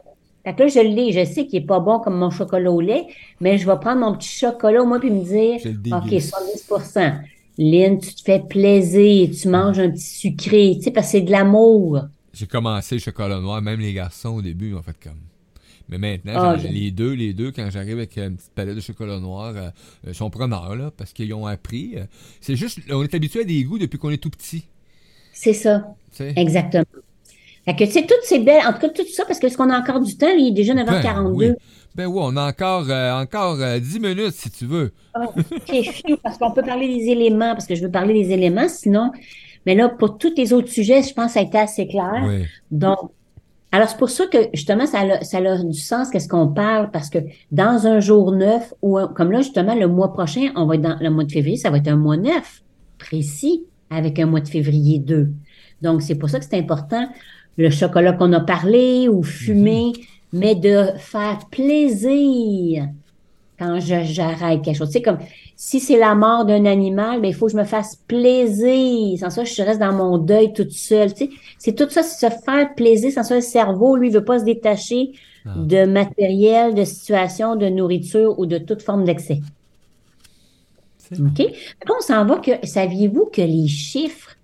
fait que là, je l'ai, je sais qu'il est pas bon comme mon chocolat au lait, mais je vais prendre mon petit chocolat au moins puis me dire, OK, déguste. 70% Lynn, tu te fais plaisir, tu manges un petit sucré, tu sais, parce que c'est de l'amour. J'ai commencé le chocolat noir, même les garçons au début ont fait comme. Mais maintenant, Ah, les deux, les deux, quand j'arrive avec une petite palette de chocolat noir, euh, euh, sont preneurs, là, parce qu'ils ont appris. euh, c'est juste, on est habitué à des goûts depuis qu'on est tout petit. C'est ça. Exactement. Fait que, tu sais, toutes ces belles, en tout cas, tout ça, parce que est-ce qu'on a encore du temps? Il est déjà 9h42. Ben oui. Ben oui, on a encore, euh, encore euh, 10 minutes si tu veux. Ah, OK, phew, parce qu'on peut parler des éléments, parce que je veux parler des éléments, sinon, mais là, pour tous les autres sujets, je pense que ça a été assez clair. Oui. Donc, alors c'est pour ça que, justement, ça a, ça a du sens qu'est-ce qu'on parle, parce que dans un jour neuf, ou un- comme là, justement, le mois prochain, on va être dans le mois de février, ça va être un mois neuf, précis, avec un mois de février 2. Donc, c'est pour ça que c'est important, le chocolat qu'on a parlé, ou fumer, mais de faire plaisir quand je- j'arrête quelque chose. Tu sais, comme si c'est la mort d'un animal, ben, il faut que je me fasse plaisir. Sans ça, je reste dans mon deuil toute seule. Tu sais, c'est tout ça, c'est se faire plaisir. Sans ça, le cerveau, lui, veut pas se détacher Ah. de matériel, de situation, de nourriture ou de toute forme d'excès. OK? Après, on s'en va que, saviez-vous que les chiffres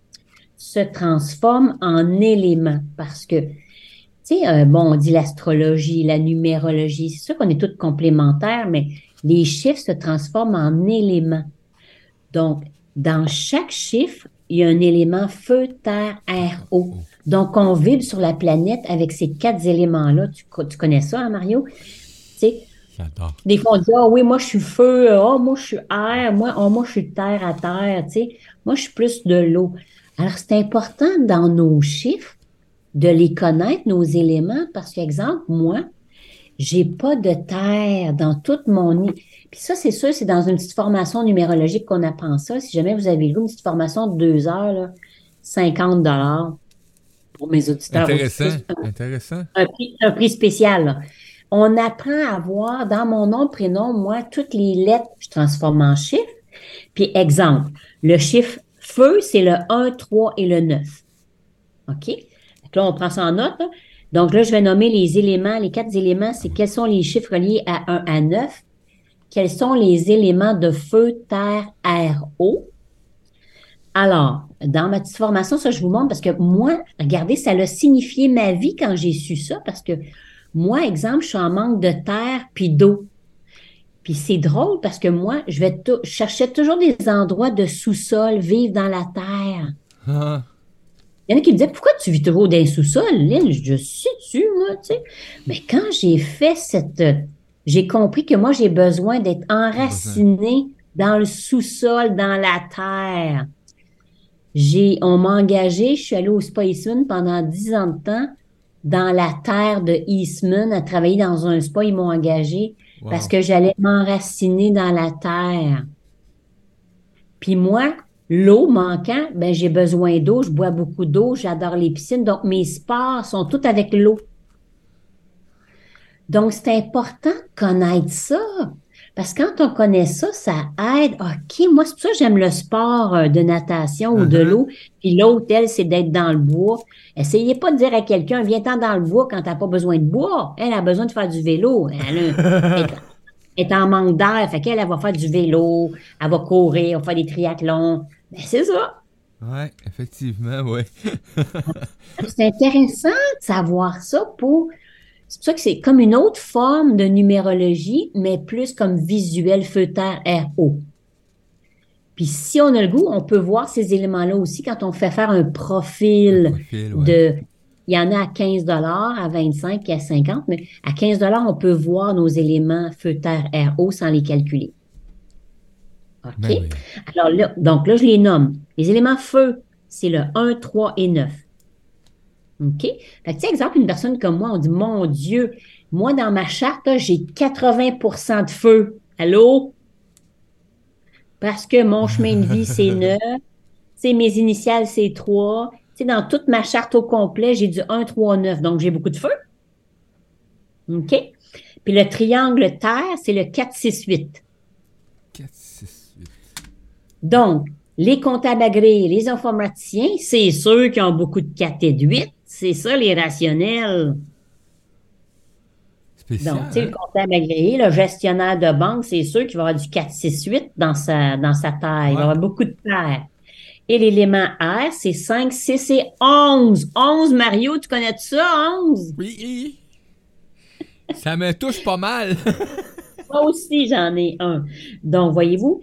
se transforment en éléments? Parce que, tu sais, euh, bon, on dit l'astrologie, la numérologie, c'est sûr qu'on est toutes complémentaires, mais les chiffres se transforment en éléments. Donc, dans chaque chiffre, il y a un élément feu, terre, air, eau. Donc, on vibre sur la planète avec ces quatre éléments-là. Tu, co- tu connais ça, hein, Mario? Tu sais, des fois, on dit, ah oui, moi, je suis feu, oh, moi, je suis air, moi, oh, moi, je suis terre à terre, tu sais? Moi, je suis plus de l'eau. Alors, c'est important dans nos chiffres de les connaître, nos éléments, parce qu'exemple, moi, j'ai pas de terre dans toute mon. Puis ça, c'est sûr, c'est dans une petite formation numérologique qu'on apprend ça. Si jamais vous avez lu une petite formation de deux heures, là, 50 dollars pour mes auditeurs. Intéressant, intéressant. Un prix, un prix spécial. Là. On apprend à voir dans mon nom, prénom, moi, toutes les lettres, je transforme en chiffres. Puis exemple, le chiffre feu, c'est le 1, 3 et le 9. OK? Donc là, on prend ça en note. Donc là, je vais nommer les éléments. Les quatre éléments, c'est quels sont les chiffres liés à 1 à 9. Quels sont les éléments de feu, terre, air, eau? Alors, dans ma petite formation, ça, je vous montre parce que moi, regardez, ça a signifié ma vie quand j'ai su ça parce que moi, exemple, je suis en manque de terre puis d'eau. Puis c'est drôle parce que moi, je vais je cherchais toujours des endroits de sous-sol, vivre dans la terre. Ah. Il y en a qui me disaient Pourquoi tu vis toujours dans un sous-sol, Lynn? Je suis tu moi, tu sais? Mais quand j'ai fait cette. J'ai compris que moi, j'ai besoin d'être enraciné dans le sous-sol, dans la terre. J'ai, on m'a engagé, je suis allée au Spa Eastman pendant dix ans de temps dans la terre de Eastman à travailler dans un spa. Ils m'ont engagé parce que j'allais m'enraciner dans la terre. Puis moi, l'eau manquant, ben j'ai besoin d'eau, je bois beaucoup d'eau, j'adore les piscines, donc mes sports sont tous avec l'eau. Donc c'est important de connaître ça. Parce que quand on connaît ça, ça aide. OK, moi, c'est pour ça que j'aime le sport euh, de natation ou de uh-huh. l'eau. Puis l'autre, elle, c'est d'être dans le bois. Essayez pas de dire à quelqu'un, viens-t'en dans le bois quand t'as pas besoin de bois. Elle a besoin de faire du vélo. Elle, *laughs* est en manque d'air. Fait qu'elle, elle va faire du vélo, elle va courir, elle va faire des triathlons. Ben, c'est ça. Oui, effectivement, oui. *laughs* c'est intéressant de savoir ça pour c'est pour ça que c'est comme une autre forme de numérologie, mais plus comme visuel feu, terre, air, eau. Puis si on a le goût, on peut voir ces éléments-là aussi quand on fait faire un profil, de... Il y en a à 15 à 25 et à 50, mais à 15 on peut voir nos éléments feu, terre, air, eau sans les calculer. OK? Ben Alors là, donc là, je les nomme. Les éléments feu, c'est le 1, 3 et 9. OK? Fait que, exemple, une personne comme moi, on dit, mon Dieu, moi, dans ma charte, j'ai 80% de feu. Allô? Parce que mon chemin de vie, c'est *laughs* 9. C'est mes initiales, c'est 3. Tu dans toute ma charte au complet, j'ai du 1, 3, 9. Donc, j'ai beaucoup de feu. OK? Puis le triangle terre, c'est le 4, 6, 8. 4, 6, 8. Donc, les comptables agréés, les informaticiens, c'est ceux qui ont beaucoup de 4 et de 8. C'est ça, les rationnels. Spécial, Donc, tu sais, le comptable agréé, le gestionnaire de banque, c'est sûr qu'il va avoir du 4, 6, 8 dans sa, dans sa taille. Il va avoir beaucoup de terre. Et l'élément R, c'est 5, 6 et 11. 11, Mario, tu connais ça, 11? Oui. Ça me touche pas mal. Moi aussi, j'en ai un. Donc, voyez-vous,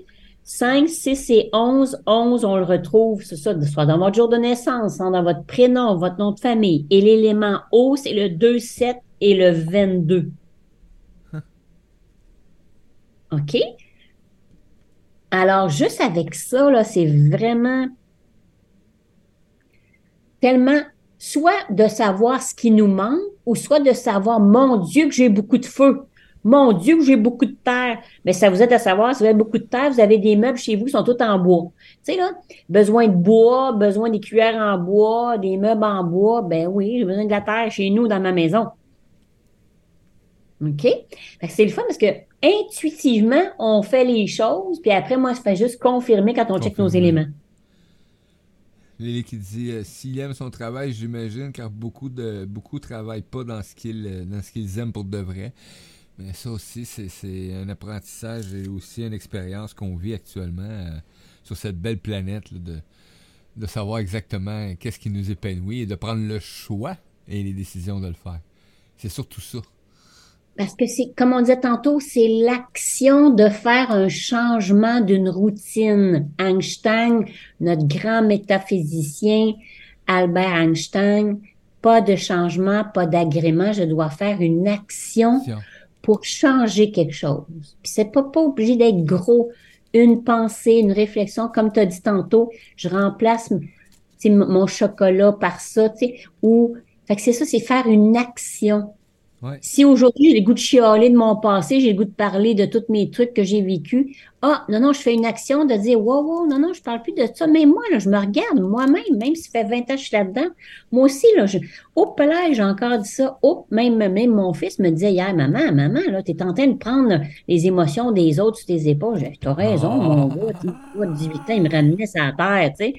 5, 6 et 11. 11, on le retrouve, c'est ça, soit dans votre jour de naissance, hein, dans votre prénom, votre nom de famille. Et l'élément O, c'est le 2, 7 et le 22. OK? Alors, juste avec ça, là, c'est vraiment tellement soit de savoir ce qui nous manque ou soit de savoir, mon Dieu, que j'ai beaucoup de feu. Mon Dieu, j'ai beaucoup de terre. Mais ça vous aide à savoir, si vous avez beaucoup de terre, vous avez des meubles chez vous qui sont tous en bois. Tu sais, là, besoin de bois, besoin des cuillères en bois, des meubles en bois. Ben oui, j'ai besoin de la terre chez nous, dans ma maison. OK? C'est le fun parce que intuitivement, on fait les choses, puis après, moi, je fais juste confirmer quand on check nos éléments. Lily qui dit euh, s'il aime son travail, j'imagine, car beaucoup de beaucoup travaillent pas dans ce qu'ils euh, dans ce qu'ils aiment pour de vrai. Mais ça aussi, c'est un apprentissage et aussi une expérience qu'on vit actuellement euh, sur cette belle planète de, de savoir exactement qu'est-ce qui nous épanouit et de prendre le choix et les décisions de le faire. C'est surtout ça. Parce que c'est, comme on disait tantôt, c'est l'action de faire un changement d'une routine. Einstein, notre grand métaphysicien, Albert Einstein, pas de changement, pas d'agrément, je dois faire une action pour changer quelque chose. Puis c'est pas, obligé d'être gros. Une pensée, une réflexion, comme tu as dit tantôt, je remplace mon chocolat par ça, tu sais, ou, fait que c'est ça, c'est faire une action. Si aujourd'hui j'ai le goût de chialer de mon passé, j'ai le goût de parler de tous mes trucs que j'ai vécus, ah, non, non, je fais une action de dire, wow, wow, non, non, je parle plus de ça. Mais moi, là, je me regarde moi-même, même si ça fait 20 ans que je suis là-dedans. Moi aussi, là, je, oh, là, j'ai encore dit ça? Oh, même, même mon fils me disait hier, maman, maman, là, t'es en train de prendre les émotions des autres sur tes épaules. J'ai t'as raison, mon gars, tu 18 ans, il me ramenait sa terre, tu sais.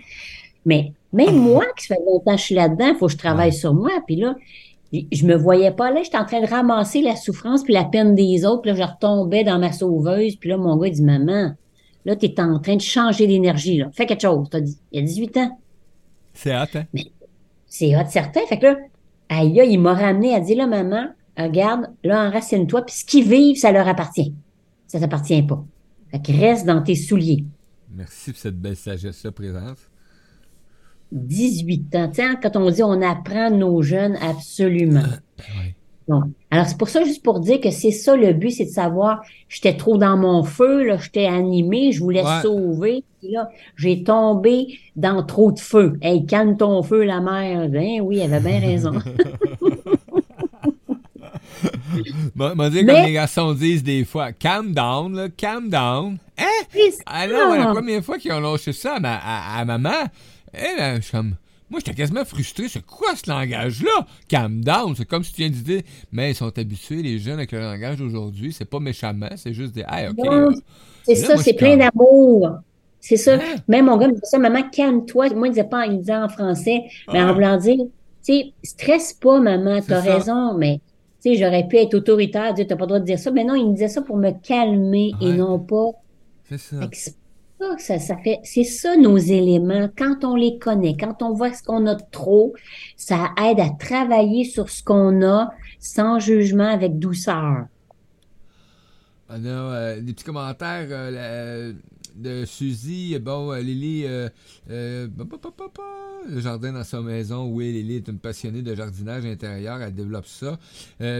Mais même *laughs* moi, qui fait 20 ans que je suis là-dedans, il faut que je travaille sur moi. Puis là, je me voyais pas là, j'étais en train de ramasser la souffrance puis la peine des autres, puis là, je retombais dans ma sauveuse, puis là, mon gars, il dit, maman, là, tu es en train de changer d'énergie, là. Fais quelque chose, t'as dit. Il y a 18 ans. C'est hot, hein? C'est hot, certain. Fait que là, aïe, il m'a ramené à dire, là, maman, regarde, là, enracine-toi, puis ce qu'ils vivent, ça leur appartient. Ça t'appartient pas. Fait que reste dans tes souliers. Merci pour cette belle sagesse-là, présence. 18 ans. Tiens, quand on dit on apprend nos jeunes, absolument. Alors, c'est pour ça, juste pour dire que c'est ça le but, c'est de savoir, j'étais trop dans mon feu, là, j'étais animé, je voulais sauver, puis là, j'ai tombé dans trop de feu. Hey, calme ton feu, la mère. Ben oui, elle avait bien raison. *laughs* M'a dit comme les garçons disent des fois, calm down, là, calm down. Hein? Alors, la première fois qu'ils ont lâché ça à maman, eh moi, j'étais quasiment frustré. C'est quoi ce langage-là? Calm down. C'est comme si tu viens de dire, mais ils sont habitués, les jeunes, avec le langage d'aujourd'hui. C'est pas méchamment, c'est juste des, hey, OK. Euh, c'est ça, c'est plein d'amour. C'est ça. Hein? Même mon gars me disait ça, maman, calme-toi. Moi, il disait pas, il disait en français, mais en voulant dire, tu sais, stresse pas, maman, t'as raison, mais, tu sais, j'aurais pu être autoritaire, dire, t'as pas le droit de dire ça. Mais non, il me disait ça pour me calmer et non pas. C'est ça ça, ça fait, c'est ça nos éléments. Quand on les connaît, quand on voit ce qu'on a de trop, ça aide à travailler sur ce qu'on a sans jugement, avec douceur. On a euh, des petits commentaires. Euh, de Suzy, bon, euh, Lily, euh, euh, le jardin dans sa maison. Oui, Lily est une passionnée de jardinage intérieur, elle développe ça.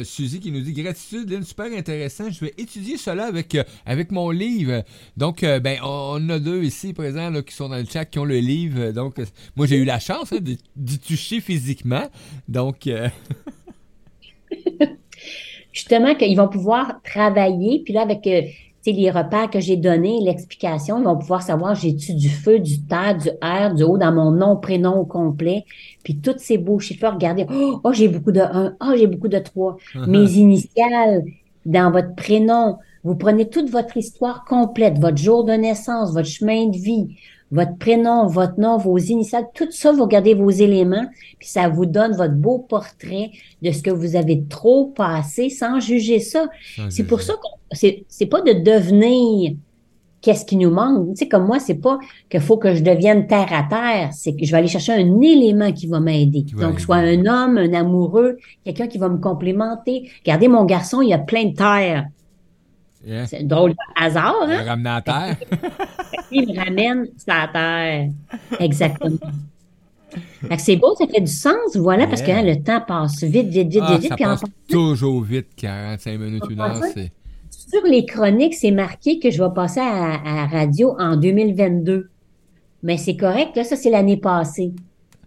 Suzy qui nous dit gratitude, Lynn, super intéressant. Je vais étudier cela avec, avec mon livre. Donc, ben, on, a deux ici présents là, qui sont dans le chat qui ont le livre. Donc, moi, j'ai eu la chance hein, d'y toucher physiquement. Donc. *laughs* Justement, qu'ils vont pouvoir travailler, puis là, avec les repères que j'ai donnés, l'explication, ils vont pouvoir savoir j'ai-tu du feu, du terre, du air, du haut dans mon nom, prénom au complet. Puis toutes ces beaux chiffres, regardez, oh, oh, j'ai beaucoup de 1, oh, j'ai beaucoup de 3. Uh-huh. *laughs* Mes initiales dans votre prénom. Vous prenez toute votre histoire complète, votre jour de naissance, votre chemin de vie, votre prénom, votre nom, vos initiales, tout ça, vous regardez vos éléments, puis ça vous donne votre beau portrait de ce que vous avez trop passé sans juger ça. C'est pour ça que c'est, c'est pas de devenir qu'est-ce qui nous manque. Tu sais, comme moi, c'est pas qu'il faut que je devienne terre à terre, c'est que je vais aller chercher un élément qui va m'aider. Donc, soit un homme, un amoureux, quelqu'un qui va me complémenter. Regardez, mon garçon, il y a plein de terre. C'est drôle de hasard, hein? Il à terre. *laughs* il me ramène la terre. Exactement. c'est beau, ça fait du sens, voilà, parce que hein, le temps passe vite, vite, vite, ah, vite. Ça passe toujours vite, 45 minutes, une heure, c'est... Sur les chroniques, c'est marqué que je vais passer à, la radio en 2022. Mais c'est correct, là, ça, c'est l'année passée.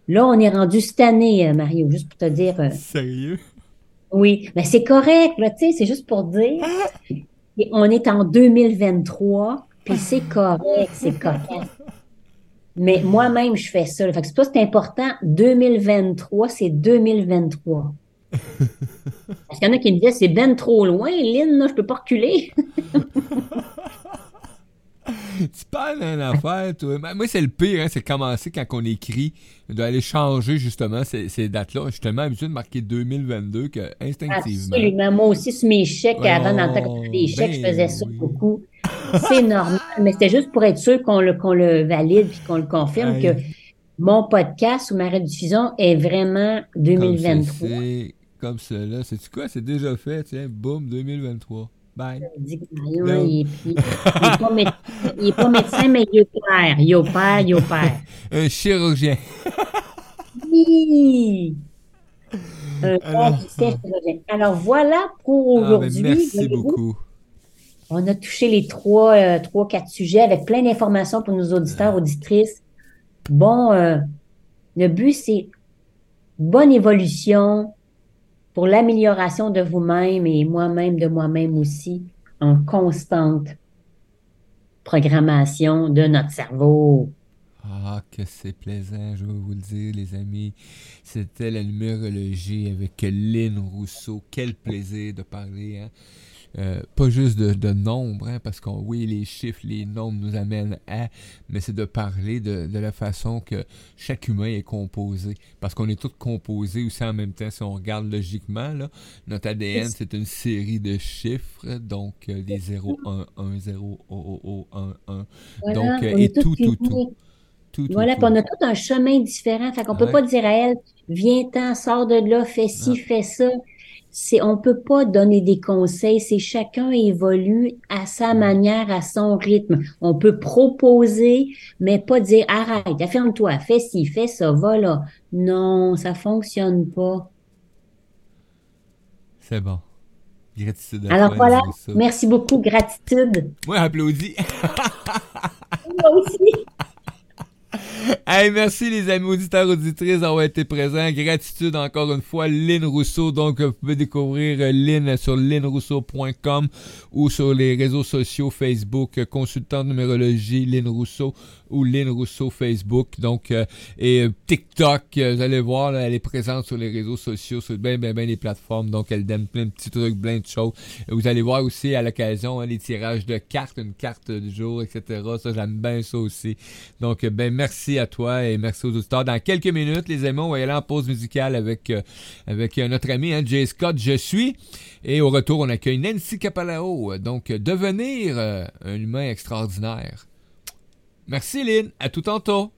Là, on est rendu cette année, euh, Mario, juste pour te dire... Euh, Sérieux? Oui, mais c'est correct, là, tu sais, c'est juste pour dire... Ah! Et on est en 2023, puis c'est correct, c'est correct. Mais moi-même, je fais ça. Fait que c'est important. 2023, c'est 2023. *laughs* Parce qu'il y en a qui me disent, c'est ben trop loin, Lynn, là, je peux pas reculer. *laughs* *laughs* tu parles d'une affaire, toi. Moi, c'est le pire, hein, c'est commencer quand on écrit, d'aller changer justement ces, ces dates-là. Je suis tellement habitué de marquer 2022 que instinctivement. Absolument. Moi aussi, sur mes chèques, avant, dans le temps les chèques, je ben faisais ça beaucoup. C'est normal, mais c'était juste pour être sûr qu'on le, qu'on le valide puis qu'on le confirme que mon podcast ou ma rediffusion est vraiment 2023. C'est comme cela. C'est-tu quoi? C'est déjà fait, tiens, boum, 2023. Bye. il, n'est pas médecin, mais il opère. Il opère, il opère. *laughs* Un chirurgien. oui. Un Alors, Alors voilà pour ah, ben, aujourd'hui. merci beaucoup. On a touché les trois, euh, trois, quatre sujets avec plein d'informations pour nos auditeurs, auditrices. Bon, euh, le but, c'est bonne évolution, pour l'amélioration de vous-même et moi-même de moi-même aussi, en constante programmation de notre cerveau. Ah, que c'est plaisant, je vais vous le dire, les amis. C'était la numérologie avec Lynn Rousseau. Quel plaisir de parler, hein? Euh, pas juste de, de nombres, hein, parce que oui, les chiffres, les nombres nous amènent à, mais c'est de parler de, de, la façon que chaque humain est composé. Parce qu'on est tous composés aussi en même temps, si on regarde logiquement. Là, notre ADN, c'est une série de chiffres, donc euh, des 0, 1, 1, 0, O, O, O, 1, 1. Voilà, donc, euh, et tout, tout, tout. Tout, tout, Voilà, puis on a tout un chemin différent. Fait qu'on peut Ouais. pas dire à elle, viens-t'en, sors de là, fais ci, Non. fais ça. C'est, on peut pas donner des conseils. C'est chacun évolue à sa manière, à son rythme. On peut proposer, mais pas dire arrête, affirme-toi, fais ci, fais ça, va là. Non, ça fonctionne pas. C'est bon. Gratitude à Alors voilà, merci beaucoup, gratitude. Moi, applaudis. Moi aussi. *laughs* *laughs* Hey, merci les amis auditeurs auditrices d'avoir été présents. Gratitude encore une fois, Lynn Rousseau. Donc, vous pouvez découvrir euh, Lynn sur lynnrousseau.com ou sur les réseaux sociaux Facebook, euh, consultant de numérologie, Lynn Rousseau ou Lynn Rousseau Facebook. Donc, euh, et euh, TikTok, vous allez voir, elle est présente sur les réseaux sociaux, sur bien, bien, bien les plateformes. Donc, elle donne plein de petits trucs, plein de choses. Vous allez voir aussi à l'occasion hein, les tirages de cartes, une carte du jour, etc. Ça, j'aime bien ça aussi. Donc, ben merci à toi et merci aux auditeurs. Dans quelques minutes, les amis, on va y aller en pause musicale avec, euh, euh, notre ami hein, Jay Scott, Je suis. Et au retour, on accueille Nancy Capalao. Donc, devenir euh, un humain extraordinaire. Merci Lynn, à tout tantôt.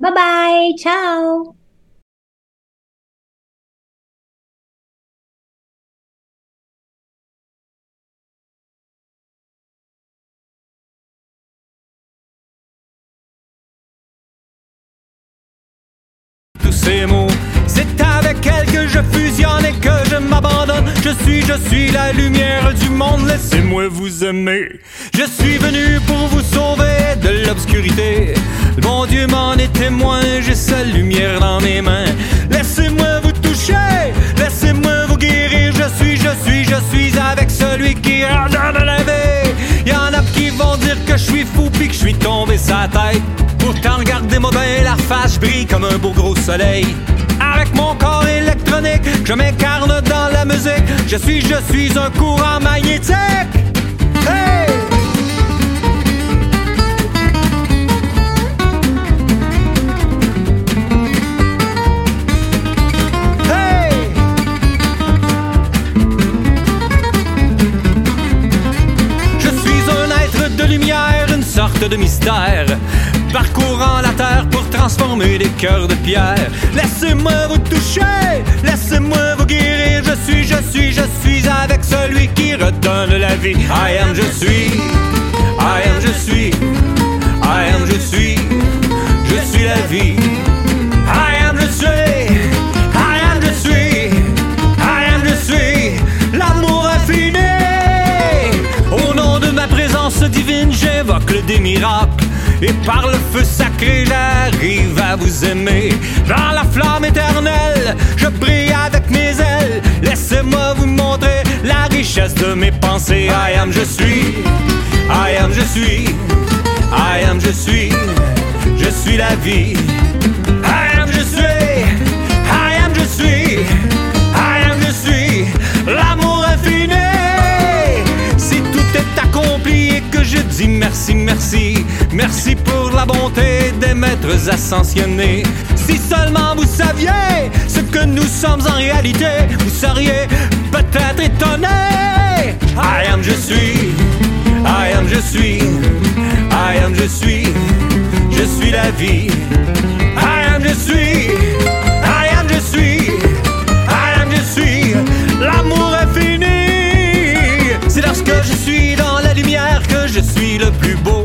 Bye bye, ciao. Que je m'abandonne. Je suis, je suis la lumière du monde. Laissez-moi vous aimer. Je suis venu pour vous sauver de l'obscurité. Le bon Dieu m'en est témoin. J'ai sa lumière dans mes mains. Laissez-moi vous toucher. Laissez-moi vous guérir. Je suis, je suis, je suis avec celui qui redonne la vie. Y en a qui vont dire que je suis fou puis que je suis tombé sa tête. Pourtant, regardez-moi bien la face, brille comme un beau gros soleil. Avec mon corps électronique, je m'incarne dans la musique. Je suis, je suis un courant magnétique. Hey! De mystère, parcourant la terre pour transformer des cœurs de pierre. Laissez-moi vous toucher, laissez-moi vous guérir. Je suis, je suis, je suis avec celui qui redonne la vie. I am, je suis, I am, je suis, I am, je suis, je suis la vie. Divine, j'évoque des miracles. Et par le feu sacré, j'arrive à vous aimer. Dans la flamme éternelle, je brille avec mes ailes. Laissez-moi vous montrer la richesse de mes pensées. I am, je suis. I am, je suis. I am, je suis. Je suis la vie. Je dis merci, merci, merci pour la bonté des maîtres ascensionnés. Si seulement vous saviez ce que nous sommes en réalité, vous seriez peut-être étonné. I am, je suis, I am, je suis, I am, je suis, je suis la vie. I am, je suis, I am, je suis, I am, je suis, l'amour infini. C'est lorsque je suis je suis le plus beau.